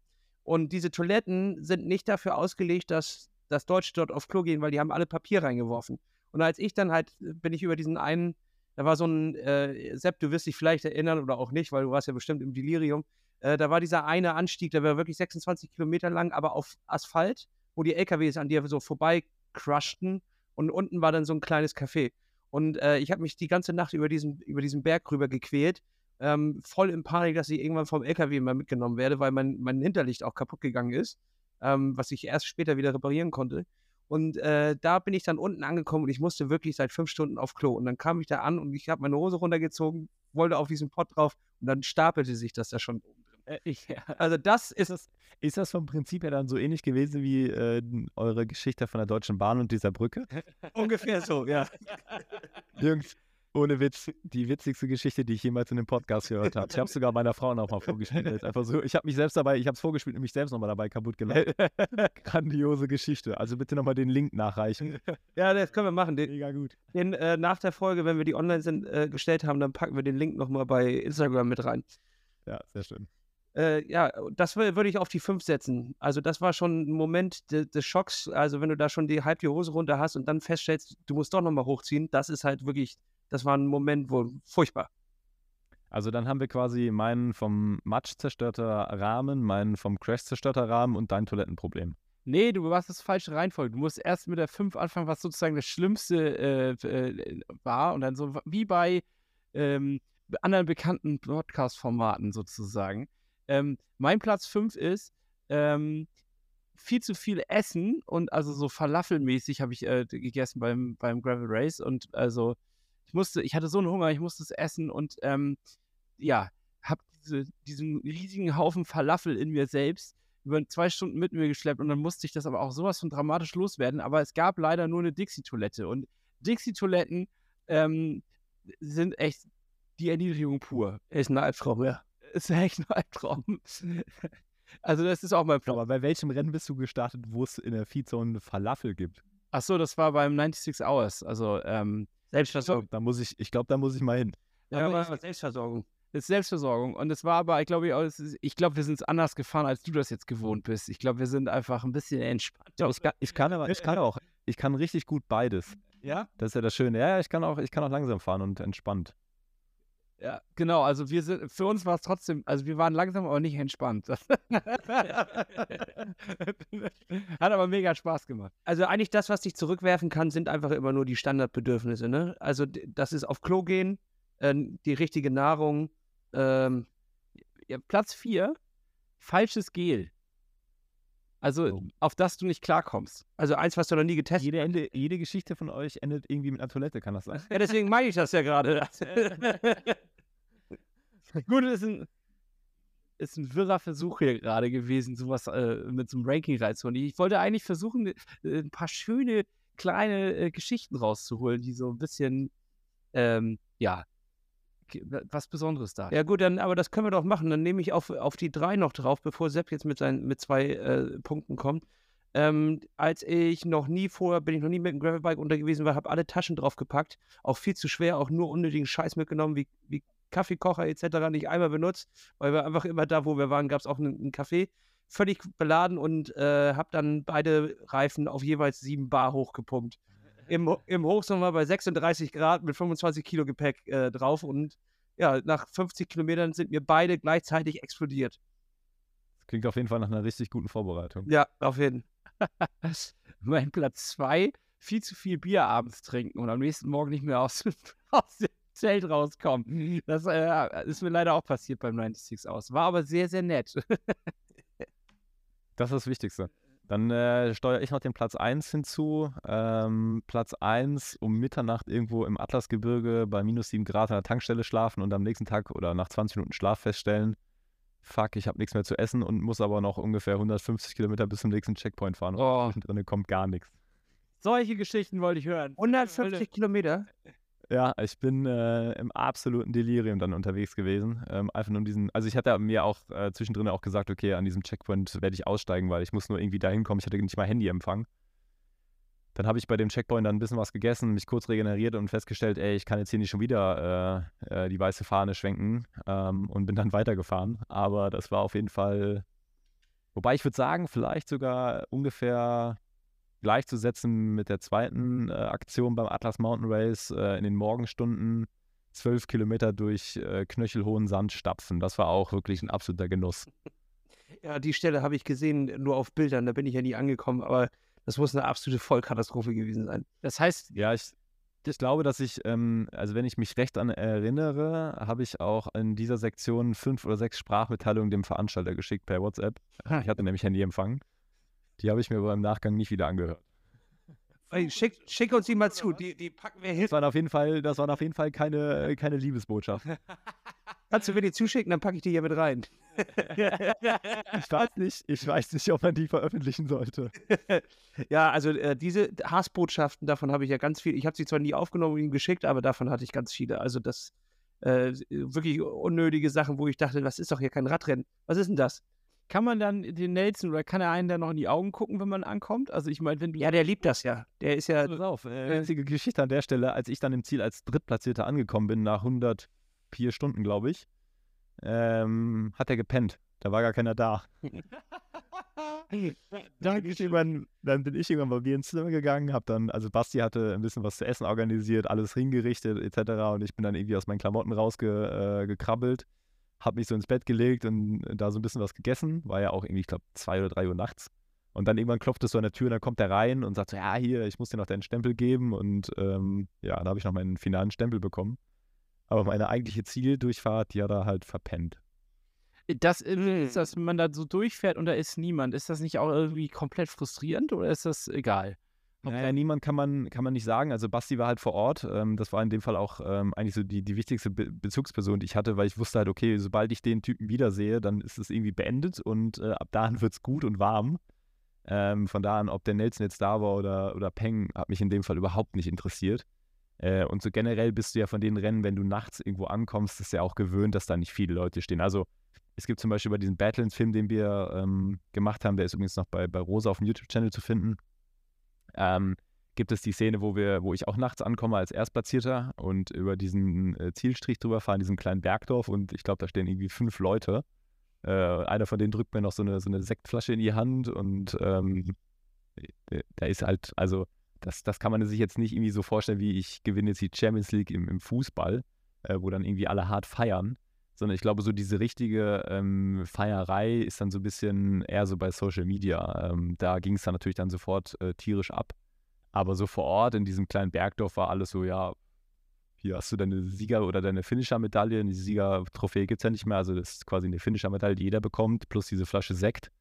Und diese Toiletten sind nicht dafür ausgelegt, dass, dass Deutsche dort auf Klo gehen, weil die haben alle Papier reingeworfen. Und als ich dann halt, bin ich über diesen einen, da war so ein, äh, Sepp, du wirst dich vielleicht erinnern oder auch nicht, weil du warst ja bestimmt im Delirium, äh, da war dieser eine Anstieg, der war wirklich 26 Kilometer lang, aber auf Asphalt, wo die LKWs an dir so vorbei crushten und unten war dann so ein kleines Café. Und äh, ich habe mich die ganze Nacht über diesen, über diesen Berg rüber gequält, ähm, voll in Panik, dass ich irgendwann vom LKW mal mitgenommen werde, weil mein, mein Hinterlicht auch kaputt gegangen ist, ähm, was ich erst später wieder reparieren konnte. Und äh, da bin ich dann unten angekommen und ich musste wirklich seit fünf Stunden auf Klo. Und dann kam ich da an und ich habe meine Hose runtergezogen, wollte auf diesen Pott drauf und dann stapelte sich das da schon oben äh, ich, ja. Also das ist es. Ist das vom Prinzip her dann so ähnlich gewesen wie äh, eure Geschichte von der Deutschen Bahn und dieser Brücke? Ungefähr so, ja. Jürgens, ohne Witz, die witzigste Geschichte, die ich jemals in dem Podcast gehört habe. Ich habe es sogar meiner Frau noch mal vorgespielt. Einfach so, ich habe mich selbst dabei, ich habe es vorgespielt und mich selbst nochmal dabei kaputt gelacht. Grandiose Geschichte. Also bitte nochmal den Link nachreichen. Ja, das können wir machen. Den, Mega gut. den äh, nach der Folge, wenn wir die online sind, äh, gestellt haben, dann packen wir den Link nochmal bei Instagram mit rein. Ja, sehr schön. Äh, ja, das würde ich auf die 5 setzen. Also das war schon ein Moment de, des Schocks. Also wenn du da schon die halb die Hose runter hast und dann feststellst, du musst doch nochmal hochziehen, das ist halt wirklich, das war ein Moment, wo furchtbar. Also dann haben wir quasi meinen vom Matsch zerstörter Rahmen, meinen vom Crash zerstörter Rahmen und dein Toilettenproblem. Nee, du warst das falsche Reihenfolge. Du musst erst mit der 5 anfangen, was sozusagen das Schlimmste äh, äh, war. Und dann so wie bei ähm, anderen bekannten Podcast-Formaten sozusagen. Ähm, mein Platz 5 ist ähm, viel zu viel Essen und also so Falafelmäßig habe ich äh, gegessen beim, beim Gravel Race und also ich musste, ich hatte so einen Hunger, ich musste es essen und ähm, ja, habe diese, diesen riesigen Haufen Falafel in mir selbst über zwei Stunden mit mir geschleppt und dann musste ich das aber auch sowas von dramatisch loswerden. Aber es gab leider nur eine Dixie-Toilette und Dixie-Toiletten ähm, sind echt die Erniedrigung pur. Ist ein Albtraum, ja ist echt ein Albtraum. Also das ist auch mein Plan. Aber bei welchem Rennen bist du gestartet, wo es in der Feedzone Falafel gibt? Ach so, das war beim 96 Hours. Also ähm, Selbstversorgung. Da muss ich, ich glaube, da muss ich mal hin. Ja, aber ich, Selbstversorgung. Das ist Selbstversorgung. Und es war aber, ich glaube, ich glaube, wir sind es anders gefahren, als du das jetzt gewohnt bist. Ich glaube, wir sind einfach ein bisschen entspannt. Ja, ich, kann, ich kann aber, ich kann auch, ich kann richtig gut beides. Ja? Das ist ja das Schöne. Ja, ich kann auch, ich kann auch langsam fahren und entspannt. Ja, genau. Also wir sind, für uns war es trotzdem, also wir waren langsam, aber nicht entspannt. Hat aber mega Spaß gemacht. Also eigentlich das, was dich zurückwerfen kann, sind einfach immer nur die Standardbedürfnisse. Ne? Also das ist auf Klo gehen, äh, die richtige Nahrung. Ähm, ja, Platz 4, falsches Gel. Also, oh. auf das du nicht klarkommst. Also eins, was du noch nie getestet jede, Ende, jede Geschichte von euch endet irgendwie mit einer Toilette, kann das sein? Ja, deswegen meine ich das ja gerade. Gut, ist ein, ist ein wirrer Versuch hier gerade gewesen, sowas äh, mit so einem Ranking reinzuholen. Ich wollte eigentlich versuchen, äh, ein paar schöne kleine äh, Geschichten rauszuholen, die so ein bisschen, ähm, ja, was Besonderes da. Ja gut, dann, aber das können wir doch machen. Dann nehme ich auf, auf die drei noch drauf, bevor Sepp jetzt mit, seinen, mit zwei äh, Punkten kommt. Ähm, als ich noch nie vorher, bin ich noch nie mit einem Gravelbike unter gewesen war, habe alle Taschen draufgepackt. Auch viel zu schwer, auch nur unnötigen Scheiß mitgenommen, wie, wie Kaffeekocher etc. nicht einmal benutzt, weil wir einfach immer da, wo wir waren, gab es auch einen, einen Kaffee. Völlig beladen und äh, habe dann beide Reifen auf jeweils sieben Bar hochgepumpt im, im Hochsommer bei 36 Grad mit 25 Kilo Gepäck äh, drauf und ja, nach 50 Kilometern sind mir beide gleichzeitig explodiert. Das klingt auf jeden Fall nach einer richtig guten Vorbereitung. Ja, auf jeden Fall. mein Platz zwei, viel zu viel Bier abends trinken und am nächsten Morgen nicht mehr aus, aus dem Zelt rauskommen. Das äh, ist mir leider auch passiert beim 96 aus. War aber sehr, sehr nett. das ist das Wichtigste. Dann äh, steuere ich noch den Platz 1 hinzu. Ähm, Platz 1 um Mitternacht irgendwo im Atlasgebirge bei minus 7 Grad an der Tankstelle schlafen und am nächsten Tag oder nach 20 Minuten Schlaf feststellen, fuck, ich habe nichts mehr zu essen und muss aber noch ungefähr 150 Kilometer bis zum nächsten Checkpoint fahren. Oh. Und drin kommt gar nichts. Solche Geschichten wollte ich hören. 150 Kilometer? Ja, ich bin äh, im absoluten Delirium dann unterwegs gewesen. Ähm, einfach nur diesen, also ich hatte mir auch äh, zwischendrin auch gesagt, okay, an diesem Checkpoint werde ich aussteigen, weil ich muss nur irgendwie da hinkommen. Ich hatte nicht mal Handyempfang. Dann habe ich bei dem Checkpoint dann ein bisschen was gegessen, mich kurz regeneriert und festgestellt, ey, ich kann jetzt hier nicht schon wieder äh, äh, die weiße Fahne schwenken ähm, und bin dann weitergefahren. Aber das war auf jeden Fall, wobei ich würde sagen, vielleicht sogar ungefähr gleichzusetzen mit der zweiten äh, Aktion beim Atlas Mountain Race äh, in den Morgenstunden zwölf Kilometer durch äh, knöchelhohen Sand stapfen. Das war auch wirklich ein absoluter Genuss. Ja, die Stelle habe ich gesehen, nur auf Bildern, da bin ich ja nie angekommen, aber das muss eine absolute Vollkatastrophe gewesen sein. Das heißt, Ja, ich, ich glaube, dass ich, ähm, also wenn ich mich recht an erinnere, habe ich auch in dieser Sektion fünf oder sechs Sprachmitteilungen dem Veranstalter geschickt per WhatsApp. Ich hatte nämlich Handyempfang. Die habe ich mir aber im Nachgang nicht wieder angehört. Ey, schick, schick uns die mal zu, die, die packen wir hin. Das waren auf jeden Fall, das waren auf jeden Fall keine, keine Liebesbotschaften. Kannst du mir die zuschicken, dann packe ich die hier mit rein. Ich weiß nicht, ich weiß nicht, ob man die veröffentlichen sollte. ja, also äh, diese Hassbotschaften, davon habe ich ja ganz viel. Ich habe sie zwar nie aufgenommen und ihm geschickt, aber davon hatte ich ganz viele. Also das äh, wirklich unnötige Sachen, wo ich dachte, das ist doch hier kein Radrennen. Was ist denn das? Kann man dann den Nelson oder kann er einen dann noch in die Augen gucken, wenn man ankommt? Also ich meine, wenn du Ja, der liebt das ja. Der ist ja. Pass auf, äh, witzige Geschichte an der Stelle, als ich dann im Ziel als Drittplatzierter angekommen bin, nach 104 Stunden, glaube ich, ähm, hat er gepennt. Da war gar keiner da. Dann bin, ich irgendwann, dann bin ich irgendwann bei mir ins Zimmer gegangen, hab dann, also Basti hatte ein bisschen was zu essen organisiert, alles hingerichtet etc. Und ich bin dann irgendwie aus meinen Klamotten rausgekrabbelt, äh, hab mich so ins Bett gelegt und da so ein bisschen was gegessen. War ja auch irgendwie, ich glaube, zwei oder drei Uhr nachts. Und dann irgendwann klopft es so an der Tür und dann kommt er rein und sagt so, ja, hier, ich muss dir noch deinen Stempel geben. Und ähm, ja, da habe ich noch meinen finalen Stempel bekommen. Aber meine eigentliche Zieldurchfahrt, die hat er halt verpennt. das ist, dass man da so durchfährt und da ist niemand. Ist das nicht auch irgendwie komplett frustrierend oder ist das egal? Naja, niemand kann man, kann man nicht sagen. Also Basti war halt vor Ort. Ähm, das war in dem Fall auch ähm, eigentlich so die, die wichtigste Be Bezugsperson, die ich hatte, weil ich wusste halt, okay, sobald ich den Typen wiedersehe, dann ist es irgendwie beendet und äh, ab dahin wird es gut und warm. Ähm, von da an, ob der Nelson jetzt da war oder, oder Peng, hat mich in dem Fall überhaupt nicht interessiert. Äh, und so generell bist du ja von den Rennen, wenn du nachts irgendwo ankommst, ist ja auch gewöhnt, dass da nicht viele Leute stehen. Also es gibt zum Beispiel bei diesem Battlelands-Film, den wir ähm, gemacht haben, der ist übrigens noch bei, bei Rosa auf dem YouTube-Channel zu finden. Ähm, gibt es die Szene, wo wir, wo ich auch nachts ankomme als Erstplatzierter und über diesen äh, Zielstrich drüber fahre, in diesem kleinen Bergdorf und ich glaube, da stehen irgendwie fünf Leute. Äh, einer von denen drückt mir noch so eine, so eine Sektflasche in die Hand und ähm, da ist halt, also das, das kann man sich jetzt nicht irgendwie so vorstellen, wie ich gewinne jetzt die Champions League im, im Fußball, äh, wo dann irgendwie alle hart feiern, sondern ich glaube, so diese richtige ähm, Feierei ist dann so ein bisschen eher so bei Social Media. Ähm, da ging es dann natürlich dann sofort äh, tierisch ab. Aber so vor Ort in diesem kleinen Bergdorf war alles so, ja, hier hast du deine Sieger- oder deine Finisher-Medaille. Die Sieger-Trophäe gibt es ja nicht mehr. Also das ist quasi eine Finisher-Medaille, die jeder bekommt, plus diese Flasche Sekt.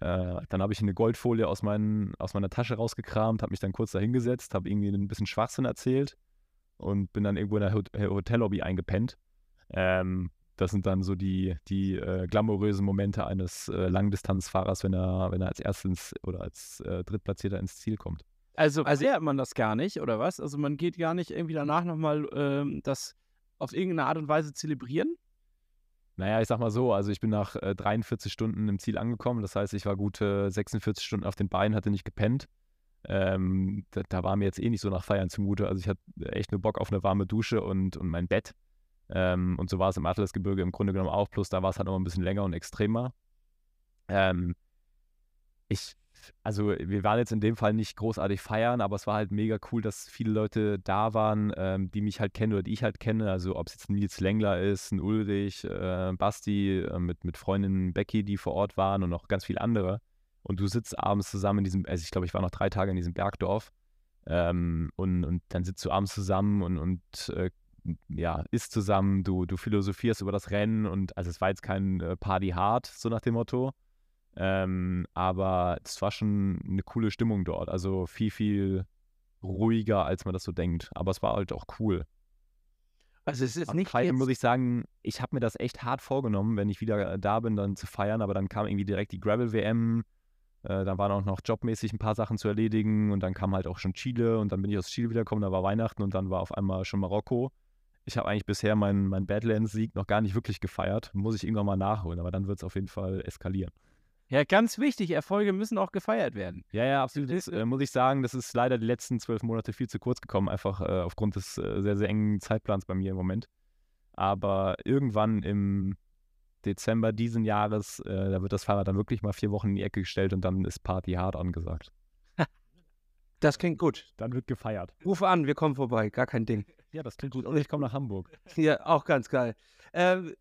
Äh, dann habe ich eine Goldfolie aus, meinen, aus meiner Tasche rausgekramt, habe mich dann kurz da hingesetzt, habe irgendwie ein bisschen Schwachsinn erzählt und bin dann irgendwo in der Hot Hotellobby eingepennt. Ähm, das sind dann so die, die äh, glamourösen Momente eines äh, Langdistanzfahrers, wenn er, wenn er als erstes oder als äh, Drittplatzierter ins Ziel kommt. Also, also fährt man das gar nicht, oder was? Also man geht gar nicht irgendwie danach nochmal ähm, das auf irgendeine Art und Weise zelebrieren? Naja, ich sag mal so, also ich bin nach äh, 43 Stunden im Ziel angekommen. Das heißt, ich war gute 46 Stunden auf den Beinen, hatte nicht gepennt. Ähm, da, da, war mir jetzt eh nicht so nach Feiern zumute. Also ich hatte echt nur Bock auf eine warme Dusche und, und mein Bett. Ähm, und so war es im Atlasgebirge im Grunde genommen auch, plus da war es halt noch ein bisschen länger und extremer. Ähm, ich also wir waren jetzt in dem Fall nicht großartig feiern, aber es war halt mega cool, dass viele Leute da waren, ähm, die mich halt kennen oder die ich halt kenne. Also ob es jetzt Nils Lengler ist, ein Ulrich, äh, Basti, äh, mit, mit Freundin Becky, die vor Ort waren und noch ganz viele andere. Und du sitzt abends zusammen in diesem, also ich glaube, ich war noch drei Tage in diesem Bergdorf. Ähm, und, und dann sitzt du abends zusammen und, und äh, ja, isst zusammen, du, du philosophierst über das Rennen und also es war jetzt kein äh, Party hard, so nach dem Motto. Ähm, aber es war schon eine coole Stimmung dort. Also viel, viel ruhiger, als man das so denkt. Aber es war halt auch cool. Also es ist Auf nicht Feiern jetzt, muss ich sagen, ich habe mir das echt hart vorgenommen, wenn ich wieder da bin, dann zu feiern, aber dann kam irgendwie direkt die Gravel-WM, äh, dann waren auch noch jobmäßig ein paar Sachen zu erledigen und dann kam halt auch schon Chile und dann bin ich aus Chile wiedergekommen, da war Weihnachten und dann war auf einmal schon Marokko. Ich habe eigentlich bisher meinen mein Badlands-Sieg noch gar nicht wirklich gefeiert, muss ich irgendwann mal nachholen, aber dann wird es auf jeden Fall eskalieren. Ja, ganz wichtig, Erfolge müssen auch gefeiert werden. Ja, ja, absolut. Das, äh, muss ich sagen, das ist leider die letzten zwölf Monate viel zu kurz gekommen, einfach äh, aufgrund des äh, sehr, sehr engen Zeitplans bei mir im Moment. Aber irgendwann im Dezember diesen Jahres, äh, da wird das Fahrrad dann wirklich mal vier Wochen in die Ecke gestellt und dann ist Party hart angesagt. das klingt gut. Dann wird gefeiert. Ruf an, wir kommen vorbei, gar kein Ding. Ja, das klingt gut. Und ich komme nach Hamburg. Ja, auch ganz geil. Ähm,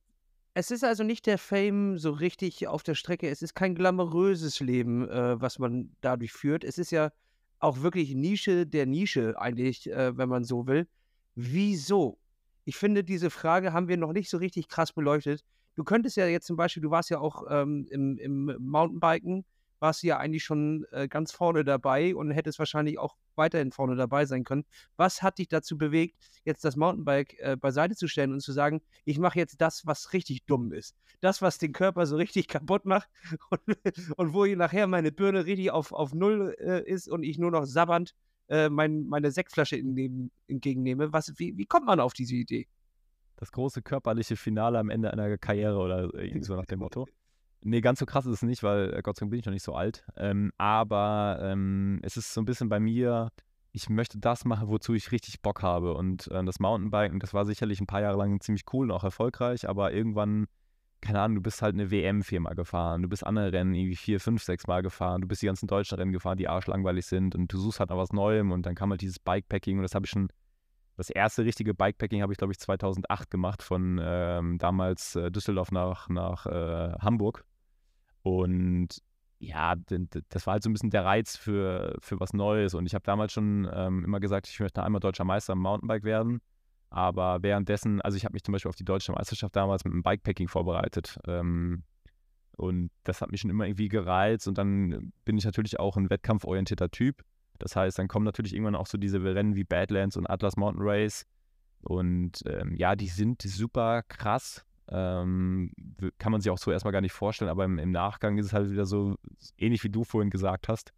es ist also nicht der Fame so richtig auf der Strecke. Es ist kein glamouröses Leben, äh, was man dadurch führt. Es ist ja auch wirklich Nische der Nische eigentlich, äh, wenn man so will. Wieso? Ich finde, diese Frage haben wir noch nicht so richtig krass beleuchtet. Du könntest ja jetzt zum Beispiel, du warst ja auch ähm, im, im Mountainbiken, warst du ja eigentlich schon äh, ganz vorne dabei und hättest wahrscheinlich auch weiterhin vorne dabei sein können. Was hat dich dazu bewegt, jetzt das Mountainbike äh, beiseite zu stellen und zu sagen, ich mache jetzt das, was richtig dumm ist? Das, was den Körper so richtig kaputt macht und, und wo nachher meine Birne richtig auf, auf Null äh, ist und ich nur noch sabbernd äh, mein, meine Sektflasche entgegennehme. Was, wie, wie kommt man auf diese Idee? Das große körperliche Finale am Ende einer Karriere oder so nach dem Motto. Nee, ganz so krass ist es nicht, weil äh, Gott sei Dank bin ich noch nicht so alt. Ähm, aber ähm, es ist so ein bisschen bei mir, ich möchte das machen, wozu ich richtig Bock habe. Und äh, das Mountainbiken, das war sicherlich ein paar Jahre lang ziemlich cool und auch erfolgreich, aber irgendwann, keine Ahnung, du bist halt eine WM viermal gefahren, du bist andere Rennen irgendwie vier, fünf, sechs Mal gefahren, du bist die ganzen deutschen Rennen gefahren, die arschlangweilig sind und du suchst halt nach was Neuem und dann kam halt dieses Bikepacking und das habe ich schon das erste richtige Bikepacking habe ich, glaube ich, 2008 gemacht, von ähm, damals äh, Düsseldorf nach, nach äh, Hamburg. Und ja, das war halt so ein bisschen der Reiz für, für was Neues. Und ich habe damals schon ähm, immer gesagt, ich möchte einmal deutscher Meister im Mountainbike werden. Aber währenddessen, also ich habe mich zum Beispiel auf die deutsche Meisterschaft damals mit dem Bikepacking vorbereitet. Ähm, und das hat mich schon immer irgendwie gereizt. Und dann bin ich natürlich auch ein wettkampforientierter Typ. Das heißt, dann kommen natürlich irgendwann auch so diese Rennen wie Badlands und Atlas Mountain Race. Und ähm, ja, die sind super krass. Ähm, kann man sich auch so erstmal gar nicht vorstellen, aber im, im, Nachgang ist es halt wieder so, ähnlich wie du vorhin gesagt hast.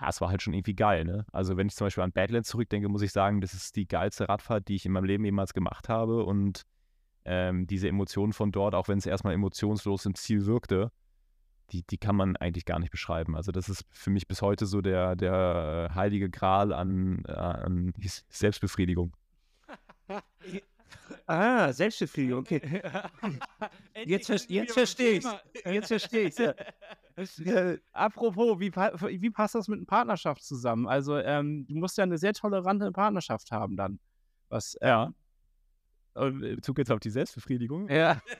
Ja, es war halt schon irgendwie geil, ne? Also, wenn ich zum Beispiel an Badlands zurückdenke, muss ich sagen, das ist die geilste Radfahrt, die ich in meinem Leben jemals gemacht habe. Und ähm, diese Emotionen von dort, auch wenn es erstmal emotionslos im Ziel wirkte, die, die kann man eigentlich gar nicht beschreiben. Also das ist für mich bis heute so der, der heilige Gral an, an Selbstbefriedigung. Ah, Selbstbefriedigung, okay. Jetzt, ver jetzt verstehe ich Jetzt verstehe ich äh, Apropos, wie, wie passt das mit einer Partnerschaft zusammen? Also, ähm, du musst ja eine sehr tolerante Partnerschaft haben dann. Was, äh, ja. Bezug jetzt auf die Selbstbefriedigung. Ja.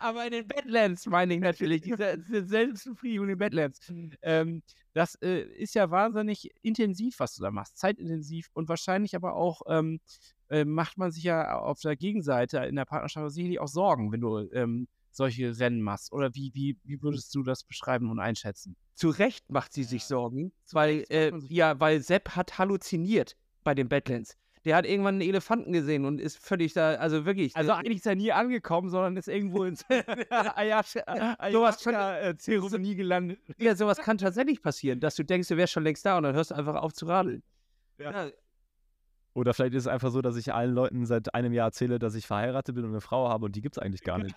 Aber in den Badlands meine ich natürlich, diese, diese Selbstbefriedigung in den Badlands. Ähm, das äh, ist ja wahnsinnig intensiv, was du da machst, zeitintensiv und wahrscheinlich aber auch ähm, äh, macht man sich ja auf der Gegenseite in der Partnerschaft sicherlich auch Sorgen, wenn du ähm, solche Rennen machst. Oder wie, wie, wie würdest du das beschreiben und einschätzen? Zu Recht macht sie sich Sorgen, weil, äh, ja, weil Sepp hat halluziniert bei den Badlands der hat irgendwann einen Elefanten gesehen und ist völlig da, also wirklich. Also eigentlich ist er nie angekommen, sondern ist irgendwo ins Ayahuasca-Zeremonie gelandet. Ja, sowas kann tatsächlich passieren, dass du denkst, du wärst schon längst da und dann hörst du einfach auf zu radeln. Ja. ja. Oder vielleicht ist es einfach so, dass ich allen Leuten seit einem Jahr erzähle, dass ich verheiratet bin und eine Frau habe und die gibt es eigentlich gar nicht.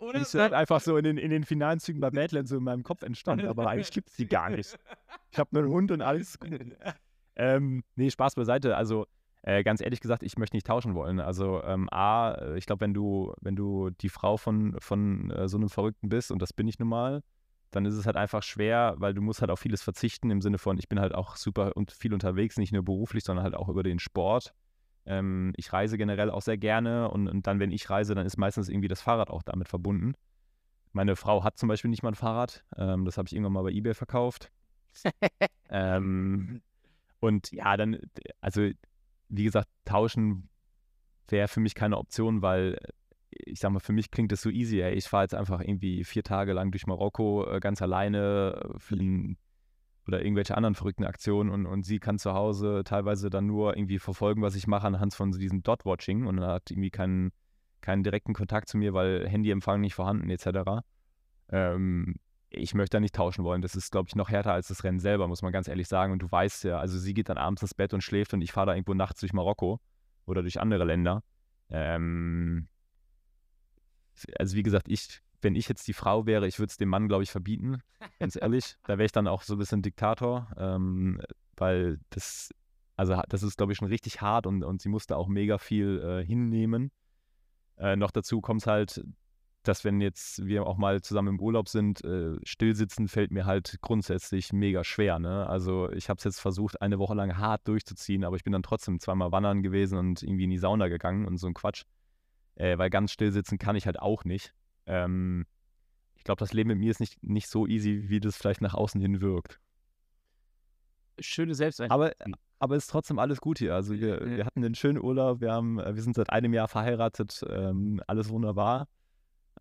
Oder ist halt einfach so in den, in den finalen Zügen bei Badlands so in meinem Kopf entstanden, aber eigentlich gibt es die gar nicht. Ich habe einen Hund und alles gut. Ähm, nee, Spaß beiseite. Also äh, ganz ehrlich gesagt, ich möchte nicht tauschen wollen. Also ähm, A, äh, ich glaube, wenn du, wenn du die Frau von, von äh, so einem Verrückten bist, und das bin ich nun mal, dann ist es halt einfach schwer, weil du musst halt auf vieles verzichten, im Sinne von, ich bin halt auch super und viel unterwegs, nicht nur beruflich, sondern halt auch über den Sport. Ähm, ich reise generell auch sehr gerne und, und dann, wenn ich reise, dann ist meistens irgendwie das Fahrrad auch damit verbunden. Meine Frau hat zum Beispiel nicht mal ein Fahrrad. Ähm, das habe ich irgendwann mal bei eBay verkauft. ähm, und ja, dann, also wie gesagt, tauschen wäre für mich keine Option, weil äh, ich sag mal, für mich klingt das so easy. Ey. Ich fahre jetzt einfach irgendwie vier Tage lang durch Marokko äh, ganz alleine, äh, fliegen oder irgendwelche anderen verrückten Aktionen und, und sie kann zu Hause teilweise dann nur irgendwie verfolgen, was ich mache anhand von diesem Dot-Watching und hat irgendwie keinen, keinen direkten Kontakt zu mir, weil Handyempfang nicht vorhanden etc. Ähm, ich möchte da nicht tauschen wollen. Das ist, glaube ich, noch härter als das Rennen selber, muss man ganz ehrlich sagen. Und du weißt ja, also sie geht dann abends ins Bett und schläft und ich fahre da irgendwo nachts durch Marokko oder durch andere Länder. Ähm, also wie gesagt, ich, wenn ich jetzt die Frau wäre, ich würde es dem Mann, glaube ich, verbieten, ganz ehrlich. Da wäre ich dann auch so ein bisschen Diktator, ähm, weil das, also das ist, glaube ich, schon richtig hart und, und sie musste auch mega viel äh, hinnehmen. Äh, noch dazu kommt es halt, dass wenn jetzt wir auch mal zusammen im Urlaub sind, äh, stillsitzen fällt mir halt grundsätzlich mega schwer. Ne? Also ich habe es jetzt versucht, eine Woche lang hart durchzuziehen, aber ich bin dann trotzdem zweimal wandern gewesen und irgendwie in die Sauna gegangen und so ein Quatsch. Äh, weil ganz stillsitzen kann ich halt auch nicht. Ähm, ich glaube, das Leben mit mir ist nicht, nicht so easy, wie das vielleicht nach außen hin wirkt. Schöne Selbsteinschätzung. Aber, aber ist trotzdem alles gut hier. Also wir, wir hatten einen schönen Urlaub, wir, haben, wir sind seit einem Jahr verheiratet, ähm, alles wunderbar.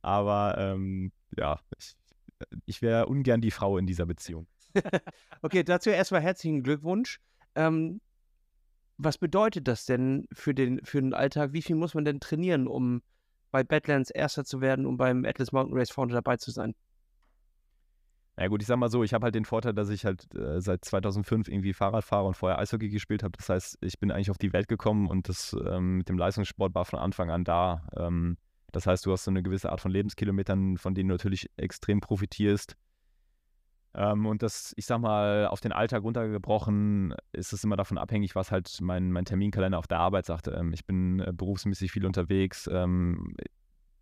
Aber ähm, ja, ich, ich wäre ungern die Frau in dieser Beziehung. okay, dazu erstmal herzlichen Glückwunsch. Ähm, was bedeutet das denn für den, für den Alltag? Wie viel muss man denn trainieren, um bei Badlands Erster zu werden, um beim Atlas Mountain Race vorne dabei zu sein? Na ja, gut, ich sag mal so, ich habe halt den Vorteil, dass ich halt äh, seit 2005 irgendwie Fahrrad fahre und vorher Eishockey gespielt habe. Das heißt, ich bin eigentlich auf die Welt gekommen und das ähm, mit dem Leistungssport war von Anfang an da. Ähm, das heißt, du hast so eine gewisse Art von Lebenskilometern, von denen du natürlich extrem profitierst. Ähm, und das, ich sag mal, auf den Alltag runtergebrochen, ist es immer davon abhängig, was halt mein, mein Terminkalender auf der Arbeit sagt. Ähm, ich bin äh, berufsmäßig viel unterwegs. Ähm,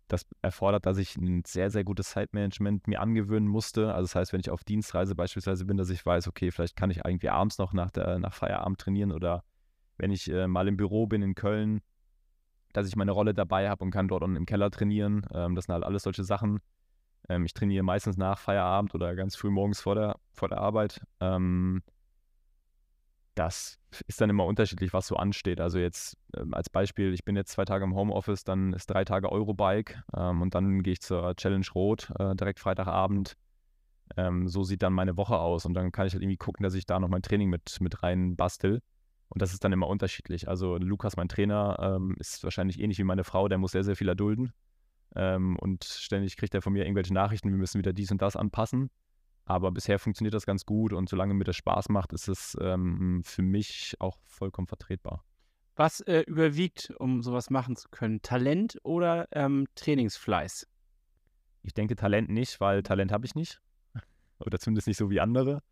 das erfordert, dass ich ein sehr, sehr gutes Zeitmanagement mir angewöhnen musste. Also das heißt, wenn ich auf Dienstreise beispielsweise bin, dass ich weiß, okay, vielleicht kann ich irgendwie abends noch nach, der, nach Feierabend trainieren oder wenn ich äh, mal im Büro bin in Köln, dass ich meine Rolle dabei habe und kann dort unten im Keller trainieren. Ähm, das sind halt alles solche Sachen. Ähm, ich trainiere meistens nach Feierabend oder ganz früh morgens vor der, vor der Arbeit. Ähm, das ist dann immer unterschiedlich, was so ansteht. Also jetzt ähm, als Beispiel, ich bin jetzt zwei Tage im Homeoffice, dann ist drei Tage Eurobike ähm, und dann gehe ich zur Challenge Rot äh, direkt Freitagabend. Ähm, so sieht dann meine Woche aus und dann kann ich halt irgendwie gucken, dass ich da noch mein Training mit, mit rein bastel. Und das ist dann immer unterschiedlich. Also Lukas, mein Trainer, ähm, ist wahrscheinlich ähnlich wie meine Frau, der muss sehr, sehr viel erdulden. Ähm, und ständig kriegt er von mir irgendwelche Nachrichten, wir müssen wieder dies und das anpassen. Aber bisher funktioniert das ganz gut und solange mir das Spaß macht, ist es ähm, für mich auch vollkommen vertretbar. Was äh, überwiegt, um sowas machen zu können? Talent oder ähm, Trainingsfleiß? Ich denke Talent nicht, weil Talent habe ich nicht. Oder zumindest nicht so wie andere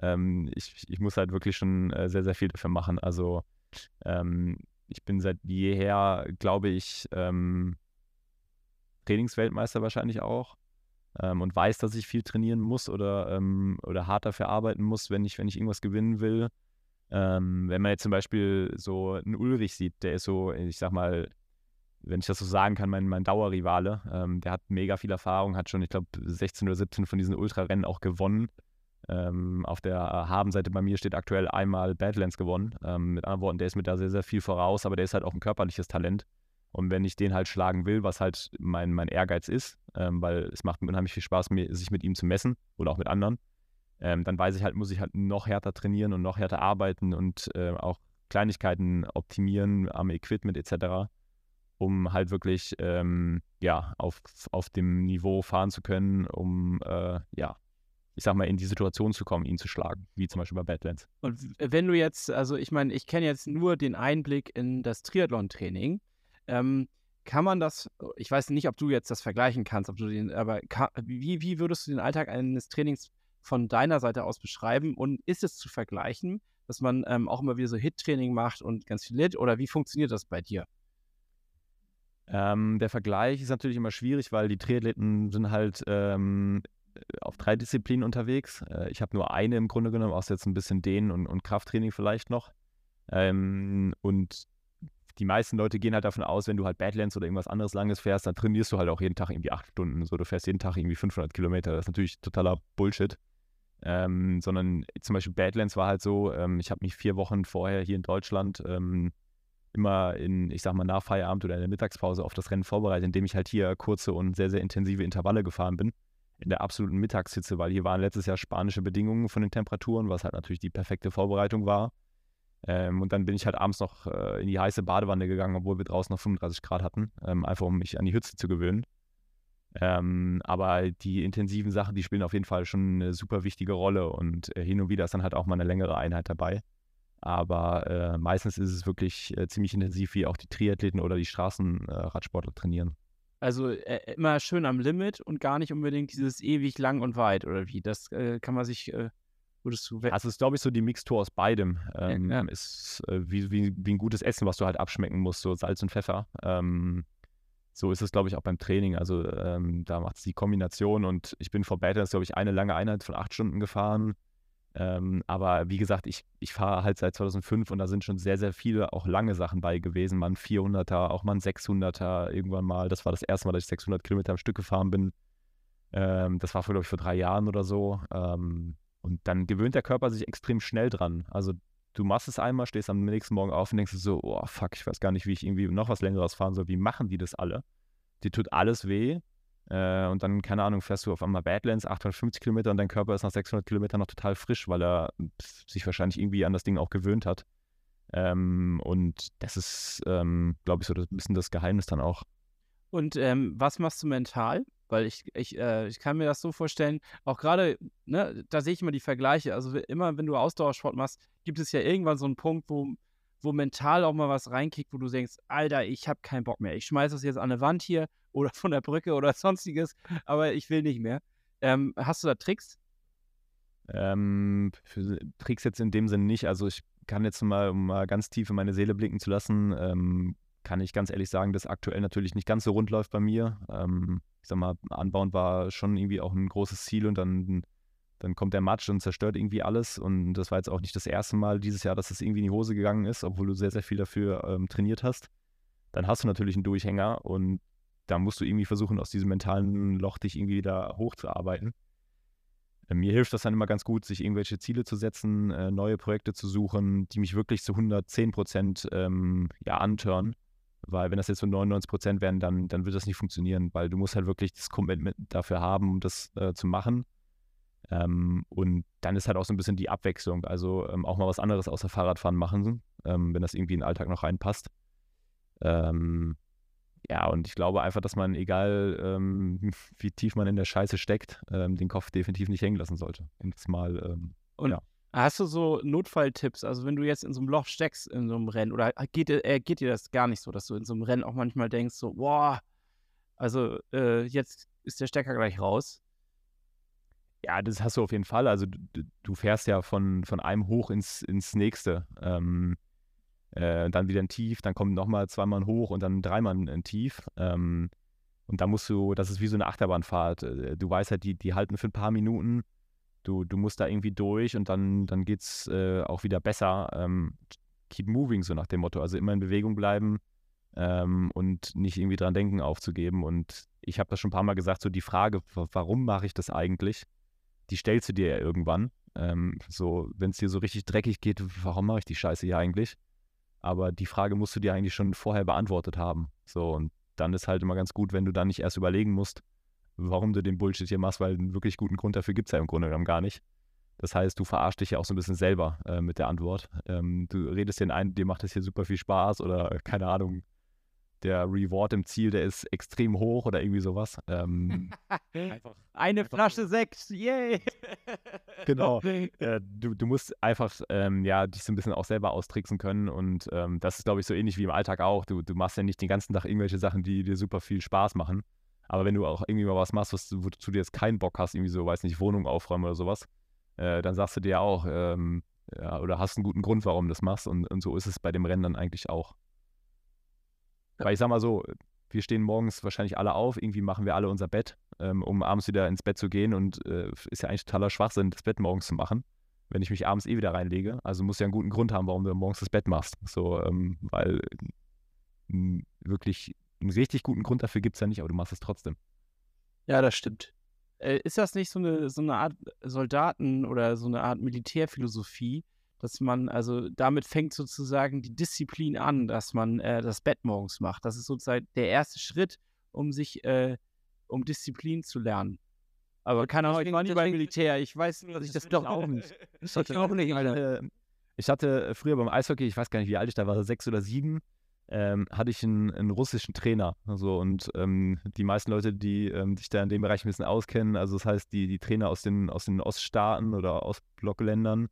ähm, ich, ich muss halt wirklich schon äh, sehr, sehr viel dafür machen. Also ähm, ich bin seit jeher, glaube ich, ähm, Trainingsweltmeister wahrscheinlich auch ähm, und weiß, dass ich viel trainieren muss oder, ähm, oder hart dafür arbeiten muss, wenn ich, wenn ich irgendwas gewinnen will. Ähm, wenn man jetzt zum Beispiel so einen Ulrich sieht, der ist so, ich sag mal, wenn ich das so sagen kann, mein, mein Dauerrivale. Ähm, der hat mega viel Erfahrung, hat schon, ich glaube, 16 oder 17 von diesen Ultrarennen auch gewonnen. Ähm, auf der Habenseite bei mir steht aktuell einmal Badlands gewonnen. Ähm, mit anderen Worten, der ist mir da sehr, sehr viel voraus, aber der ist halt auch ein körperliches Talent. Und wenn ich den halt schlagen will, was halt mein, mein Ehrgeiz ist, ähm, weil es macht mir unheimlich viel Spaß, mir, sich mit ihm zu messen oder auch mit anderen, ähm, dann weiß ich halt, muss ich halt noch härter trainieren und noch härter arbeiten und äh, auch Kleinigkeiten optimieren am Equipment etc., um halt wirklich ähm, ja, auf, auf dem Niveau fahren zu können, um äh, ja, ich sag mal, in die Situation zu kommen, ihn zu schlagen, wie zum Beispiel bei Badlands. Und wenn du jetzt, also ich meine, ich kenne jetzt nur den Einblick in das Triathlon-Training. Ähm, kann man das, ich weiß nicht, ob du jetzt das vergleichen kannst, ob du den, aber kann, wie, wie würdest du den Alltag eines Trainings von deiner Seite aus beschreiben? Und ist es zu vergleichen, dass man ähm, auch immer wieder so Hit-Training macht und ganz viel Lit? Oder wie funktioniert das bei dir? Ähm, der Vergleich ist natürlich immer schwierig, weil die Triathleten sind halt ähm, auf drei Disziplinen unterwegs. Äh, ich habe nur eine im Grunde genommen, außer jetzt ein bisschen Dehnen und, und Krafttraining vielleicht noch. Ähm, und die meisten Leute gehen halt davon aus, wenn du halt Badlands oder irgendwas anderes Langes fährst, dann trainierst du halt auch jeden Tag irgendwie acht Stunden. So, du fährst jeden Tag irgendwie 500 Kilometer. Das ist natürlich totaler Bullshit. Ähm, sondern zum Beispiel Badlands war halt so, ähm, ich habe mich vier Wochen vorher hier in Deutschland ähm, immer in, ich sag mal, nach Feierabend oder in der Mittagspause auf das Rennen vorbereitet, indem ich halt hier kurze und sehr, sehr intensive Intervalle gefahren bin in der absoluten Mittagshitze, weil hier waren letztes Jahr spanische Bedingungen von den Temperaturen, was halt natürlich die perfekte Vorbereitung war. Ähm, und dann bin ich halt abends noch äh, in die heiße Badewanne gegangen, obwohl wir draußen noch 35 Grad hatten, ähm, einfach um mich an die Hitze zu gewöhnen. Ähm, aber die intensiven Sachen, die spielen auf jeden Fall schon eine super wichtige Rolle und äh, hin und wieder ist dann halt auch mal eine längere Einheit dabei. Aber äh, meistens ist es wirklich äh, ziemlich intensiv, wie auch die Triathleten oder die Straßenradsportler trainieren. Also äh, immer schön am Limit und gar nicht unbedingt dieses ewig lang und weit oder wie. Das äh, kann man sich, äh, würdest du. Also ist, glaube ich, so die Mixtur aus beidem. Ähm, ja. Ist äh, wie, wie, wie ein gutes Essen, was du halt abschmecken musst, so Salz und Pfeffer. Ähm, so ist es, glaube ich, auch beim Training. Also ähm, da macht es die Kombination und ich bin vor Badlands, glaube ich, eine lange Einheit von acht Stunden gefahren. Ähm, aber wie gesagt, ich, ich fahre halt seit 2005 und da sind schon sehr, sehr viele auch lange Sachen bei gewesen. Mal ein 400er, auch mal ein 600er irgendwann mal. Das war das erste Mal, dass ich 600 Kilometer am Stück gefahren bin. Ähm, das war, glaube ich, vor drei Jahren oder so. Ähm, und dann gewöhnt der Körper sich extrem schnell dran. Also du machst es einmal, stehst am nächsten Morgen auf und denkst so, oh fuck, ich weiß gar nicht, wie ich irgendwie noch was längeres fahren soll. Wie machen die das alle? Die tut alles weh. Äh, und dann, keine Ahnung, fährst du auf einmal Badlands, 850 Kilometer und dein Körper ist nach 600 Kilometern noch total frisch, weil er sich wahrscheinlich irgendwie an das Ding auch gewöhnt hat. Ähm, und das ist, ähm, glaube ich, so ein bisschen das Geheimnis dann auch. Und ähm, was machst du mental? Weil ich, ich, äh, ich kann mir das so vorstellen, auch gerade, ne, da sehe ich immer die Vergleiche. Also immer, wenn du Ausdauersport machst, gibt es ja irgendwann so einen Punkt, wo, wo mental auch mal was reinkickt, wo du denkst, Alter, ich habe keinen Bock mehr. Ich schmeiße das jetzt an eine Wand hier oder von der Brücke oder sonstiges, aber ich will nicht mehr. Ähm, hast du da Tricks? Ähm, Tricks jetzt in dem Sinne nicht. Also ich kann jetzt mal, um mal ganz tief in meine Seele blicken zu lassen, ähm, kann ich ganz ehrlich sagen, dass aktuell natürlich nicht ganz so rund läuft bei mir. Ähm, ich sag mal, Anbauen war schon irgendwie auch ein großes Ziel und dann, dann kommt der Matsch und zerstört irgendwie alles. Und das war jetzt auch nicht das erste Mal dieses Jahr, dass es das irgendwie in die Hose gegangen ist, obwohl du sehr, sehr viel dafür ähm, trainiert hast. Dann hast du natürlich einen Durchhänger und da musst du irgendwie versuchen, aus diesem mentalen Loch dich irgendwie wieder hochzuarbeiten. Äh, mir hilft das dann immer ganz gut, sich irgendwelche Ziele zu setzen, äh, neue Projekte zu suchen, die mich wirklich zu 110 Prozent ähm, ja, antören. Weil wenn das jetzt so 99 Prozent wären, dann, dann wird das nicht funktionieren, weil du musst halt wirklich das Commitment dafür haben, um das äh, zu machen. Ähm, und dann ist halt auch so ein bisschen die Abwechslung, also ähm, auch mal was anderes außer Fahrradfahren machen, ähm, wenn das irgendwie in den Alltag noch reinpasst. Ähm, ja, und ich glaube einfach, dass man, egal ähm, wie tief man in der Scheiße steckt, ähm, den Kopf definitiv nicht hängen lassen sollte. Und das mal, ähm, und ja. hast du so Notfalltipps? Also wenn du jetzt in so einem Loch steckst, in so einem Rennen, oder geht, äh, geht dir das gar nicht so, dass du in so einem Rennen auch manchmal denkst, so, boah, also äh, jetzt ist der Stecker gleich raus. Ja, das hast du auf jeden Fall. Also du, du fährst ja von, von einem hoch ins, ins nächste. Ähm, äh, dann wieder ein Tief, dann kommt nochmal zweimal ein Hoch und dann dreimal ein Tief. Ähm, und da musst du, das ist wie so eine Achterbahnfahrt. Äh, du weißt halt, die, die halten für ein paar Minuten. Du, du musst da irgendwie durch und dann, dann geht es äh, auch wieder besser. Ähm, keep moving, so nach dem Motto. Also immer in Bewegung bleiben ähm, und nicht irgendwie dran denken, aufzugeben. Und ich habe das schon ein paar Mal gesagt, so die Frage, warum mache ich das eigentlich, die stellst du dir ja irgendwann. Ähm, so, wenn es dir so richtig dreckig geht, warum mache ich die Scheiße hier eigentlich? Aber die Frage musst du dir eigentlich schon vorher beantwortet haben. So, und dann ist halt immer ganz gut, wenn du dann nicht erst überlegen musst, warum du den Bullshit hier machst, weil einen wirklich guten Grund dafür gibt es ja im Grunde genommen gar nicht. Das heißt, du verarschst dich ja auch so ein bisschen selber äh, mit der Antwort. Ähm, du redest den ein, dir macht das hier super viel Spaß oder äh, keine Ahnung, der Reward im Ziel, der ist extrem hoch oder irgendwie sowas. Ähm, einfach, Eine einfach Flasche Sekt, yay! genau. Äh, du, du musst einfach ähm, ja, dich so ein bisschen auch selber austricksen können und ähm, das ist, glaube ich, so ähnlich wie im Alltag auch. Du, du machst ja nicht den ganzen Tag irgendwelche Sachen, die dir super viel Spaß machen. Aber wenn du auch irgendwie mal was machst, was, wozu du jetzt keinen Bock hast, irgendwie so, weiß nicht, Wohnung aufräumen oder sowas, äh, dann sagst du dir auch, ähm, ja, oder hast einen guten Grund, warum du das machst und, und so ist es bei dem Rennen dann eigentlich auch. Weil ich sag mal so, wir stehen morgens wahrscheinlich alle auf, irgendwie machen wir alle unser Bett, ähm, um abends wieder ins Bett zu gehen und äh, ist ja eigentlich totaler Schwachsinn, das Bett morgens zu machen, wenn ich mich abends eh wieder reinlege. Also muss ja einen guten Grund haben, warum du morgens das Bett machst. So, ähm, weil wirklich einen richtig guten Grund dafür gibt es ja nicht, aber du machst es trotzdem. Ja, das stimmt. Äh, ist das nicht so eine, so eine Art Soldaten- oder so eine Art Militärphilosophie, dass man, also damit fängt sozusagen die Disziplin an, dass man äh, das Bett morgens macht. Das ist sozusagen der erste Schritt, um sich, äh, um Disziplin zu lernen. Aber keine Ahnung, ich Deswegen- war nie beim Militär. Ich weiß nur, dass ich das doch auch nicht. Das ich auch nicht, Alter. äh, ich hatte früher beim Eishockey, ich weiß gar nicht, wie alt ich da war, sechs oder sieben, ähm, hatte ich einen, einen russischen Trainer. Also, und ähm, die meisten Leute, die ähm, sich da in dem Bereich ein bisschen auskennen, also das heißt, die, die Trainer aus den, aus den Oststaaten oder Ostblockländern,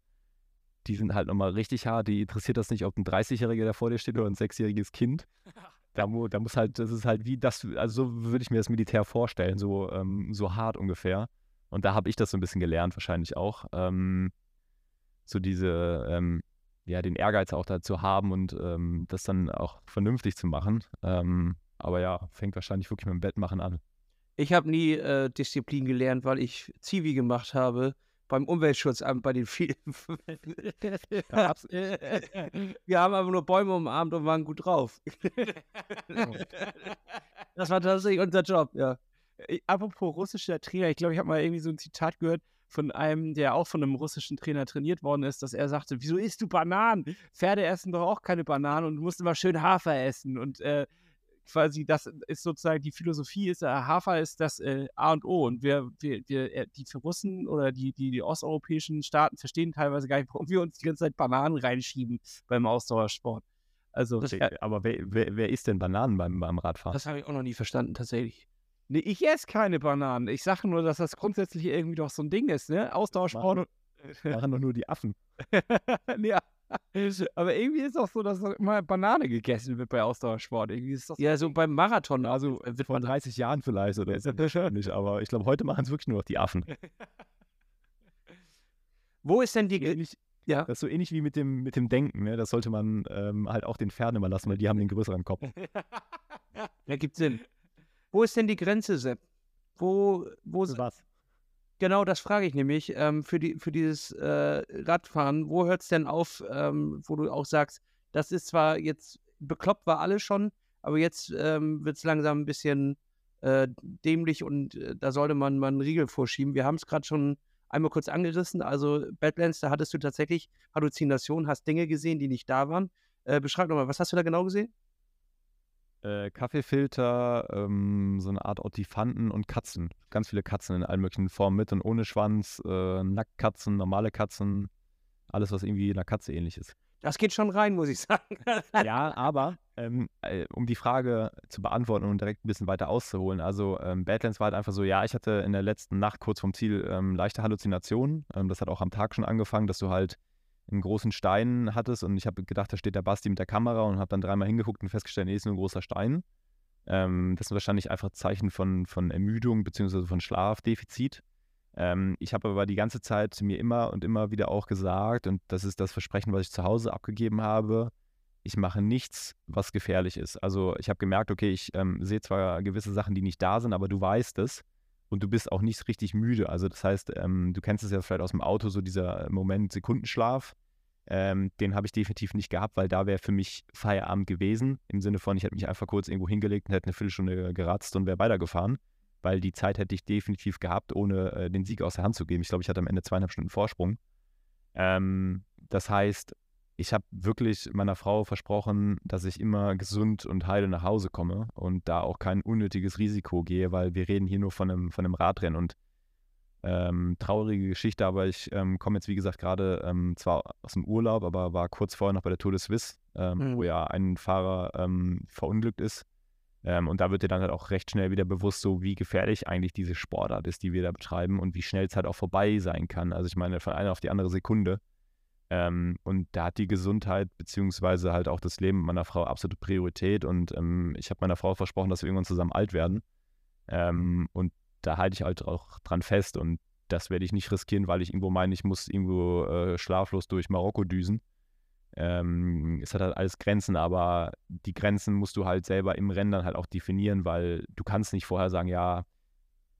die sind halt nochmal richtig hart. Die interessiert das nicht, ob ein 30-Jähriger da vor dir steht oder ein sechsjähriges Kind. Da, da muss halt, das ist halt wie das, also so würde ich mir das Militär vorstellen, so, ähm, so hart ungefähr. Und da habe ich das so ein bisschen gelernt, wahrscheinlich auch. Ähm, so diese, ähm, ja, den Ehrgeiz auch dazu haben und ähm, das dann auch vernünftig zu machen. Ähm, aber ja, fängt wahrscheinlich wirklich mit dem Bettmachen an. Ich habe nie äh, Disziplin gelernt, weil ich Zivi gemacht habe beim Umweltschutzamt bei den vielen. Wir haben aber nur Bäume umarmt und waren gut drauf. das war tatsächlich unser Job, ja. Äh, Apropos russischer Trainer, ich glaube, ich habe mal irgendwie so ein Zitat gehört von einem, der auch von einem russischen Trainer trainiert worden ist, dass er sagte, wieso isst du Bananen? Pferde essen doch auch keine Bananen und du musst immer schön Hafer essen. Und äh, quasi das ist sozusagen die Philosophie ist, äh, Hafer ist das äh, A und O. Und wir, wir, wir äh, die Russen oder die, die, die osteuropäischen Staaten verstehen teilweise gar nicht, warum wir uns die ganze Zeit Bananen reinschieben beim Ausdauersport. Also, Das- ja, Aber wer, wer, wer isst denn Bananen beim, beim Radfahren? Das habe ich auch noch nie verstanden, tatsächlich. Nee, ich esse keine Bananen. Ich sage nur, dass das grundsätzlich irgendwie doch so ein Ding ist, ne? Austauschsport. und- machen doch nur die Affen. ja. Aber irgendwie ist auch so, dass immer Banane gegessen wird bei Ausdauersport. Irgendwie ist das Ja, so beim Marathon, also Wird vor 30 Jahren vielleicht oder so. Nicht, aber ich glaube, heute machen es wirklich nur noch die Affen. wo ist denn die. Ähnlich, Ja. das ist so ähnlich wie mit dem, mit dem Denken. Ne? Das sollte man ähm, halt auch den Pferden überlassen, weil die haben den größeren Kopf. Ja, gibt Sinn. Wo ist denn die Grenze, Sepp? Wo, wo, was? Genau, das frage ich nämlich. Ähm, für, die, für dieses äh, Radfahren, wo hört es denn auf, ähm, wo du auch sagst, das ist zwar jetzt bekloppt war alles schon, aber jetzt ähm, wird es langsam ein bisschen äh, dämlich und äh, da sollte man mal einen Riegel vorschieben. Wir haben es gerade schon einmal kurz angerissen. Also Badlands, da hattest du tatsächlich Halluzinationen, hast Dinge gesehen, die nicht da waren. Äh, beschreib nochmal, was hast du da genau gesehen? Äh, Kaffeefilter, ähm, so eine Art Ottifanten und Katzen. Ganz viele Katzen in allen möglichen Formen, mit und ohne Schwanz, äh, Nacktkatzen, normale Katzen, alles, was irgendwie einer Katze ähnlich ist. Das geht schon rein, muss ich sagen. Ja, aber ähm, äh, um die Frage zu beantworten und direkt ein bisschen weiter auszuholen, also ähm, Badlands war halt einfach so, ja, ich hatte in der letzten Nacht kurz vorm Ziel ähm, leichte Halluzinationen. Ähm, das hat auch am Tag schon angefangen, dass du halt einen großen Stein hattest und ich habe gedacht, da steht der Basti mit der Kamera und habe dann dreimal hingeguckt und festgestellt, nee, ist nur ein großer Stein. Ähm, das sind wahrscheinlich einfach Zeichen von, von Ermüdung bzw. von Schlafdefizit. Ähm, ich habe aber die ganze Zeit mir immer und immer wieder auch gesagt, und das ist das Versprechen, was ich zu Hause abgegeben habe, ich mache nichts, was gefährlich ist. Also ich habe gemerkt, okay, ich ähm, sehe zwar gewisse Sachen, die nicht da sind, aber du weißt es und du bist auch nicht richtig müde. Also das heißt, ähm, du kennst es ja vielleicht aus dem Auto, so dieser Moment Sekundenschlaf. Ähm, den habe ich definitiv nicht gehabt, weil da wäre für mich Feierabend gewesen. Im Sinne von, ich hätte mich einfach kurz irgendwo hingelegt und hätte eine Viertelstunde geratzt und wäre weitergefahren. Weil die Zeit hätte ich definitiv gehabt, ohne äh, den Sieg aus der Hand zu geben. Ich glaube, ich hatte am Ende zweieinhalb Stunden Vorsprung. Ähm, das heißt, ich habe wirklich meiner Frau versprochen, dass ich immer gesund und heile nach Hause komme und da auch kein unnötiges Risiko gehe, weil wir reden hier nur von einem, von einem Radrennen und ähm, traurige Geschichte, aber ich ähm, komme jetzt, wie gesagt, gerade ähm, zwar aus dem Urlaub, aber war kurz vorher noch bei der Tour de Suisse, ähm, Mhm. wo ja ein Fahrer ähm, verunglückt ist. Ähm, und da wird dir dann halt auch recht schnell wieder bewusst, so wie gefährlich eigentlich diese Sportart ist, die wir da betreiben und wie schnell es halt auch vorbei sein kann. Also ich meine, von einer auf die andere Sekunde. Und da hat die Gesundheit beziehungsweise halt auch das Leben meiner Frau absolute Priorität. Und ich habe meiner Frau versprochen, dass wir irgendwann zusammen alt werden. Ähm, und da halte ich halt auch dran fest. Und das werde ich nicht riskieren, weil ich irgendwo meine, ich muss irgendwo äh, schlaflos durch Marokko düsen. Ähm, es hat halt alles Grenzen, aber die Grenzen musst du halt selber im Rennen dann halt auch definieren, weil du kannst nicht vorher sagen, ja,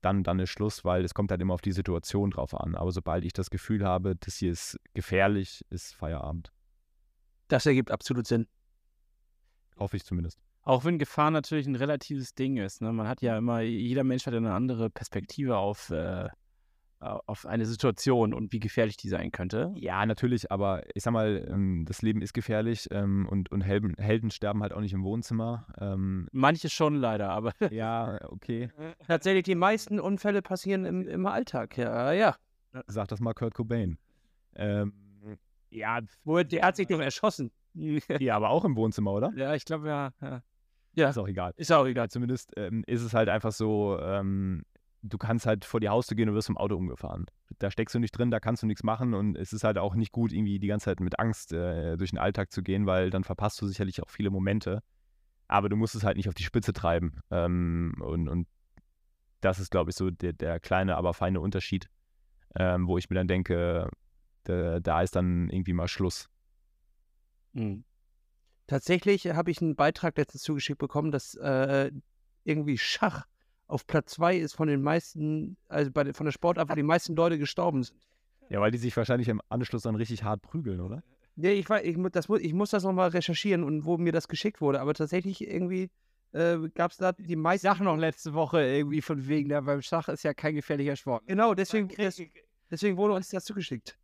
dann, dann ist Schluss, weil es kommt halt immer auf die Situation drauf an. Aber sobald ich das Gefühl habe, das hier ist gefährlich, ist Feierabend. Das ergibt absolut Sinn. Hoffe ich zumindest. Auch wenn Gefahr natürlich ein relatives Ding ist. Ne? Man hat ja immer, jeder Mensch hat ja eine andere Perspektive auf, äh, auf eine Situation und wie gefährlich die sein könnte. Ja, natürlich, aber ich sag mal, ähm, das Leben ist gefährlich ähm, und, und Helden, Helden sterben halt auch nicht im Wohnzimmer. Ähm, Manche schon leider, aber ja, okay. Tatsächlich, die meisten Unfälle passieren im, im Alltag. Ja, ja. Sag das mal Kurt Cobain. Ähm, ja, Wo, der hat sich doch erschossen. ja, aber auch im Wohnzimmer, oder? ja, ich glaube ja. ja. Ja, Ist auch egal. ist auch egal. Zumindest ähm, ist es halt einfach so, ähm, du kannst halt vor die Haustür gehen und wirst vom Auto umgefahren. Da steckst du nicht drin, da kannst du nichts machen und es ist halt auch nicht gut, irgendwie die ganze Zeit mit Angst äh, durch den Alltag zu gehen, weil dann verpasst du sicherlich auch viele Momente. Aber du musst es halt nicht auf die Spitze treiben. Ähm, und, und das ist, glaube ich, so der, der kleine, aber feine Unterschied, ähm, wo ich mir dann denke, da, da ist dann irgendwie mal Schluss. Mhm. Tatsächlich habe ich einen Beitrag letztens zugeschickt bekommen, dass äh, irgendwie Schach auf Platz 2 ist von den meisten, also bei, von der Sportart, wo die meisten Leute gestorben sind. Ja, weil die sich wahrscheinlich im Anschluss dann richtig hart prügeln, oder? Nee, ich, weiß, ich, das, ich muss das nochmal recherchieren und wo mir das geschickt wurde, aber tatsächlich irgendwie äh, gab es da die meisten. sag noch letzte Woche irgendwie von wegen, da beim Schach ist ja kein gefährlicher Sport. Genau, deswegen, des, deswegen wurde uns das zugeschickt.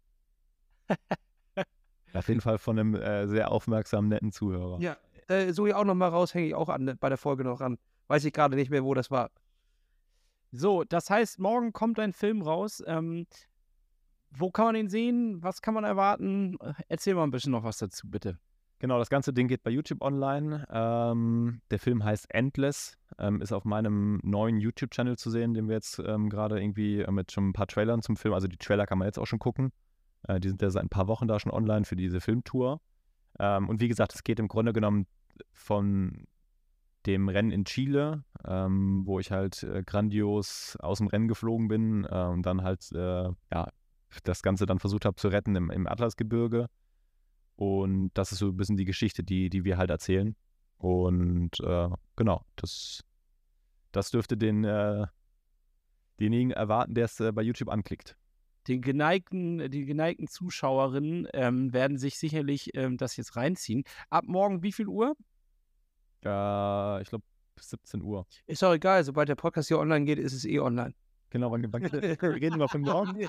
Auf jeden Fall von einem äh, sehr aufmerksamen, netten Zuhörer. Ja. Äh, suche ich auch nochmal raus, hänge ich auch an, bei der Folge noch ran. Weiß ich gerade nicht mehr, wo das war. So, das heißt, morgen kommt ein Film raus. Ähm, wo kann man den sehen? Was kann man erwarten? Äh, Erzähl mal ein bisschen noch was dazu, bitte. Genau, das ganze Ding geht bei YouTube online. Ähm, der Film heißt Endless, ähm, ist auf meinem neuen YouTube-Channel zu sehen, den wir jetzt ähm, gerade irgendwie äh, mit schon ein paar Trailern zum Film, also die Trailer kann man jetzt auch schon gucken. Äh, die sind ja seit ein paar Wochen da schon online für diese Filmtour. Ähm, und wie gesagt, es geht im Grunde genommen von dem Rennen in Chile, ähm, wo ich halt äh, grandios aus dem Rennen geflogen bin äh, und dann halt äh, ja, das Ganze dann versucht habe zu retten im, im Atlasgebirge. Und das ist so ein bisschen die Geschichte, die, die wir halt erzählen. Und äh, genau, das, das dürfte den, äh, denjenigen erwarten, der es äh, bei YouTube anklickt. Den geneigten, die geneigten Zuschauerinnen ähm, werden sich sicherlich ähm, das jetzt reinziehen. Ab morgen wie viel Uhr? Äh, ich glaube, 17 Uhr. Ist auch egal, sobald der Podcast hier online geht, ist es eh online. Genau, wann, wann wir reden wir von morgen.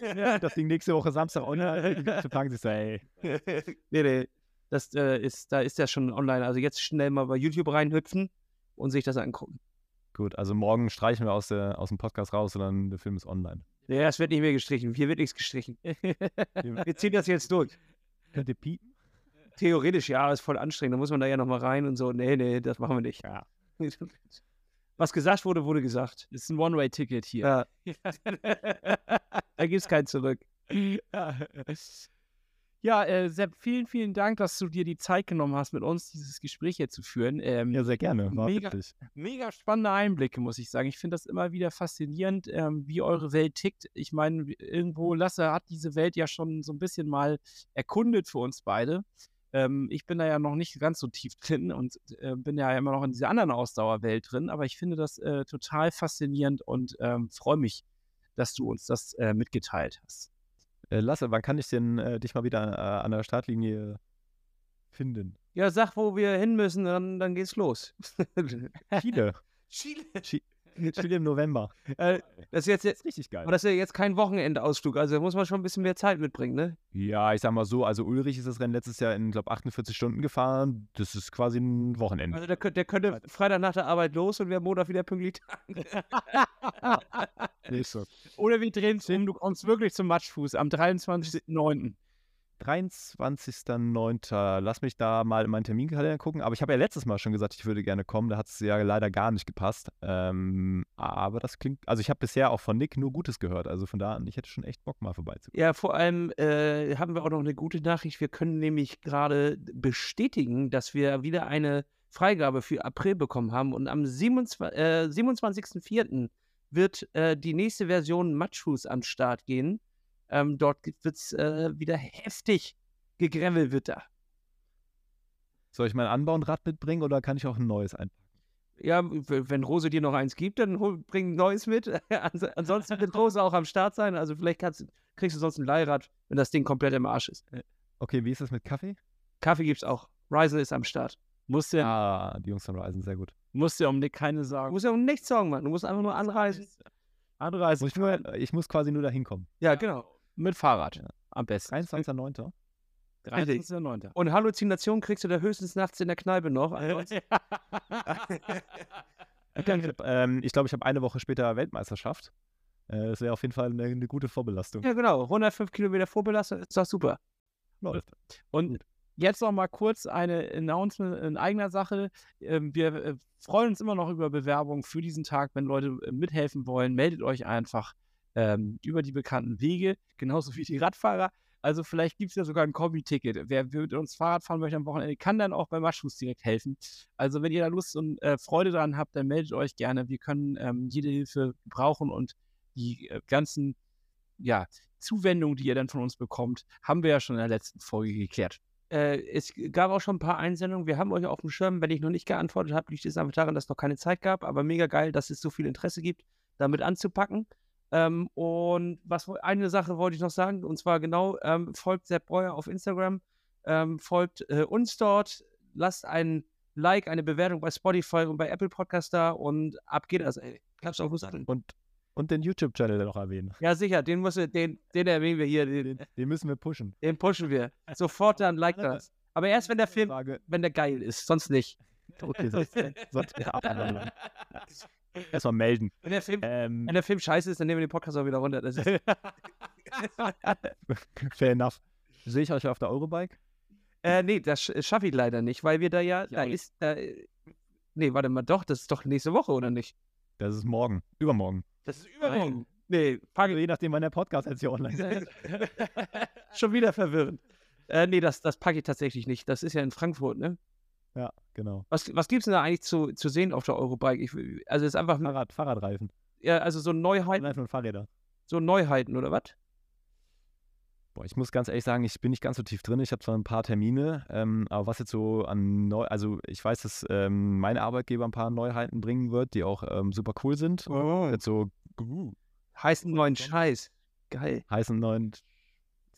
ja, das Ding nächste Woche Samstag online. Fragen sich so, ey. nee, nee. Das äh, ist, da ist ja schon online. Also jetzt schnell mal bei YouTube reinhüpfen und sich das angucken. Gut, also morgen streichen wir aus, der, aus dem Podcast raus, sondern der Film ist online. Ja, es wird nicht mehr gestrichen. Hier wird nichts gestrichen. Wir ziehen das jetzt durch. Könnt ihr piepen? Theoretisch ja, ist voll anstrengend. Da muss man da ja nochmal rein und so. Nee, nee, das machen wir nicht. Ja. Was gesagt wurde, wurde gesagt. Das ist ein One-Way-Ticket hier. Ja. da gibt es kein Zurück. Ja, ja äh, Sepp, vielen, vielen Dank, dass du dir die Zeit genommen hast, mit uns dieses Gespräch hier zu führen. Ähm, Ja, sehr gerne. War Mega. witzig. mega spannende Einblicke, muss ich sagen. Ich finde das immer wieder faszinierend, ähm, wie eure Welt tickt. Ich meine, irgendwo, Lasse hat diese Welt ja schon so ein bisschen mal erkundet für uns beide. Ähm, ich bin da ja noch nicht ganz so tief drin und äh, bin ja immer noch in dieser anderen Ausdauerwelt drin, aber ich finde das äh, total faszinierend und ähm, freue mich, dass du uns das äh, mitgeteilt hast. Äh, Lasse, wann kann ich denn äh, dich mal wieder äh, an der Startlinie finden? Ja, sag, wo wir hin müssen, dann, dann geht's los. Chile. Chile. Chile im November. Äh, das ist jetzt, Das ist richtig geil. aber das ist ja jetzt kein Wochenendausflug. Also da muss man schon ein bisschen mehr Zeit mitbringen, ne? Ja, ich sag mal so, also Ulrich ist das Rennen letztes Jahr in, glaube 48 Stunden gefahren. Das ist quasi ein Wochenende. Also der, der könnte Freitag nach der Arbeit los und wir am Montag wieder pünktlich da. Ist so. Oder wir drehen es um, du kommst wirklich zum Matschfuß am 23.09. 23.09. Lass mich da mal in meinen Terminkalender gucken. Aber ich habe ja letztes Mal schon gesagt, ich würde gerne kommen. Da hat es ja leider gar nicht gepasst. Ähm, aber das klingt, also ich habe bisher auch von Nick nur Gutes gehört. Also von da an, ich hätte schon echt Bock mal vorbeizukommen. Ja, vor allem äh, haben wir auch noch eine gute Nachricht. Wir können nämlich gerade bestätigen, dass wir wieder eine Freigabe für April bekommen haben. Und am 27 äh, 27.04. wird äh, die nächste Version Matschfuß den Start gehen. Ähm, dort wird es äh, wieder heftig gegrevelt wird da. Soll ich mein Anbauenrad mitbringen oder kann ich auch ein neues einpacken? Ja, wenn Rose dir noch eins gibt, dann hol, bring ein neues mit. Ans- Ansonsten wird Rose auch am Start sein. Also vielleicht kannst, kriegst du sonst ein Leihrad, wenn das Ding komplett im Arsch ist. Okay, wie ist das mit Kaffee? Kaffee gibt's auch. Ryzen ist am Start. Musst du, Ah, die Jungs von Ryzen, sehr gut. musst du um Nick keine Du Sorgen. musst ja um nichts Sorgen machen. Du musst einfach nur anreisen. Anreise. Ich, nur, ich muss quasi nur da hinkommen. Ja, genau. Mit Fahrrad. Am besten. 23.09. 13.09. Und Halluzinationen kriegst du da höchstens nachts in der Kneipe noch. Ansonsten- ähm, ich glaube, ich habe eine Woche später Weltmeisterschaft. Äh, das wäre auf jeden Fall eine, eine gute Vorbelastung. ja, genau. 105 Kilometer Vorbelastung ist doch super. Läuft. Und jetzt noch mal kurz eine Announcement in eigener Sache. Ähm, wir äh, freuen uns immer noch über Bewerbungen für diesen Tag. Wenn Leute äh, mithelfen wollen, meldet euch einfach ähm, über die bekannten Wege, genauso wie die Radfahrer. Also vielleicht gibt es ja sogar ein Kombi-Ticket. Wer mit uns Fahrrad fahren möchte am Wochenende, kann dann auch bei Maschus direkt helfen. Also wenn ihr da Lust und äh, Freude dran habt, dann meldet euch gerne. Wir können ähm, jede Hilfe brauchen und die äh, ganzen ja, Zuwendungen, die ihr dann von uns bekommt, haben wir ja schon in der letzten Folge geklärt. Äh, es gab auch schon ein paar Einsendungen. Wir haben euch auf dem Schirm. Wenn ich noch nicht geantwortet habe, liegt es einfach daran, dass es noch keine Zeit gab. Aber mega geil, dass es so viel Interesse gibt, damit anzupacken. Ähm, und was eine Sache wollte ich noch sagen, und zwar genau, ähm, folgt Sepp Breuer auf Instagram, ähm, folgt äh, uns dort, lasst ein Like, eine Bewertung bei Spotify und bei Apple Podcast da und ab geht das, ey. Klapp's auf den Sattel. Und, und den YouTube-Channel noch erwähnen. Ja, sicher, den, muss, den, den erwähnen wir hier, den, Den müssen wir pushen. den pushen wir. Sofort dann, like das. Aber erst, wenn der Film, Frage, wenn der geil ist, sonst nicht. okay, sonst, sonst erstmal melden. Wenn der Film, Ähm, wenn der Film scheiße ist, dann nehmen wir den Podcast auch wieder runter. Fair enough. Sehe ich euch auf der Eurobike? äh, nee, das sch- schaffe ich leider nicht, weil wir da ja, da nicht. ist, da, äh, nee, warte mal, doch, das ist doch nächste Woche, oder nicht? Das ist morgen. Übermorgen. Das ist übermorgen. Nee, Frage, Je nachdem, wann der Podcast jetzt hier online ist. schon wieder verwirrend. Äh, nee, das, das packe ich tatsächlich nicht. Das ist ja in Frankfurt, ne? Ja, genau. Was, was gibt es denn da eigentlich zu, zu sehen auf der Eurobike? Ich, also, es ist einfach, Fahrrad, Fahrradreifen. ja, also so Neuheiten, Reifen und Fahrräder. so Neuheiten, oder was? Boah, ich muss ganz ehrlich sagen, ich bin nicht ganz so tief drin. Ich habe zwar ein paar Termine, ähm, aber was jetzt so an neu, also ich weiß, dass ähm, mein Arbeitgeber ein paar Neuheiten bringen wird, die auch ähm, super cool sind. Oh. Jetzt so uh, Heißen neuen Scheiß. Geil. heißen neuen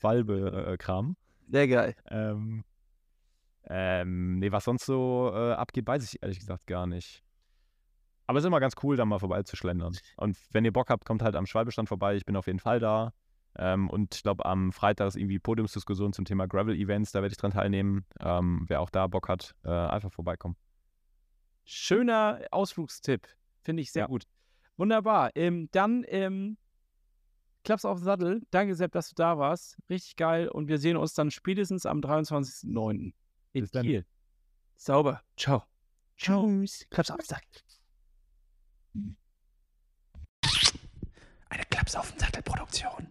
Walbe-Kram. Sehr geil. ähm, ähm, nee, was sonst so äh, abgeht, weiß ich ehrlich gesagt gar nicht. Aber es ist immer ganz cool, da mal vorbeizuschlendern. Und wenn ihr Bock habt, kommt halt am Schwalbestand vorbei. Ich bin auf jeden Fall da. Ähm, und ich glaube, am Freitag ist irgendwie Podiumsdiskussion zum Thema Gravel-Events. Da werde ich dran teilnehmen. Ähm, wer auch da Bock hat, äh, einfach vorbeikommen. Schöner Ausflugstipp. Finde ich sehr Ja. gut. Wunderbar. Ähm, dann ähm, klapp's auf den Sattel. Danke, Sepp, dass du da warst. Richtig geil. Und wir sehen uns dann spätestens am 23.09. in Bis dann. Kiel. Sauber. Ciao. Tschüss. Klaps auf den Sack. Eine Klaps auf den Sattel Produktion.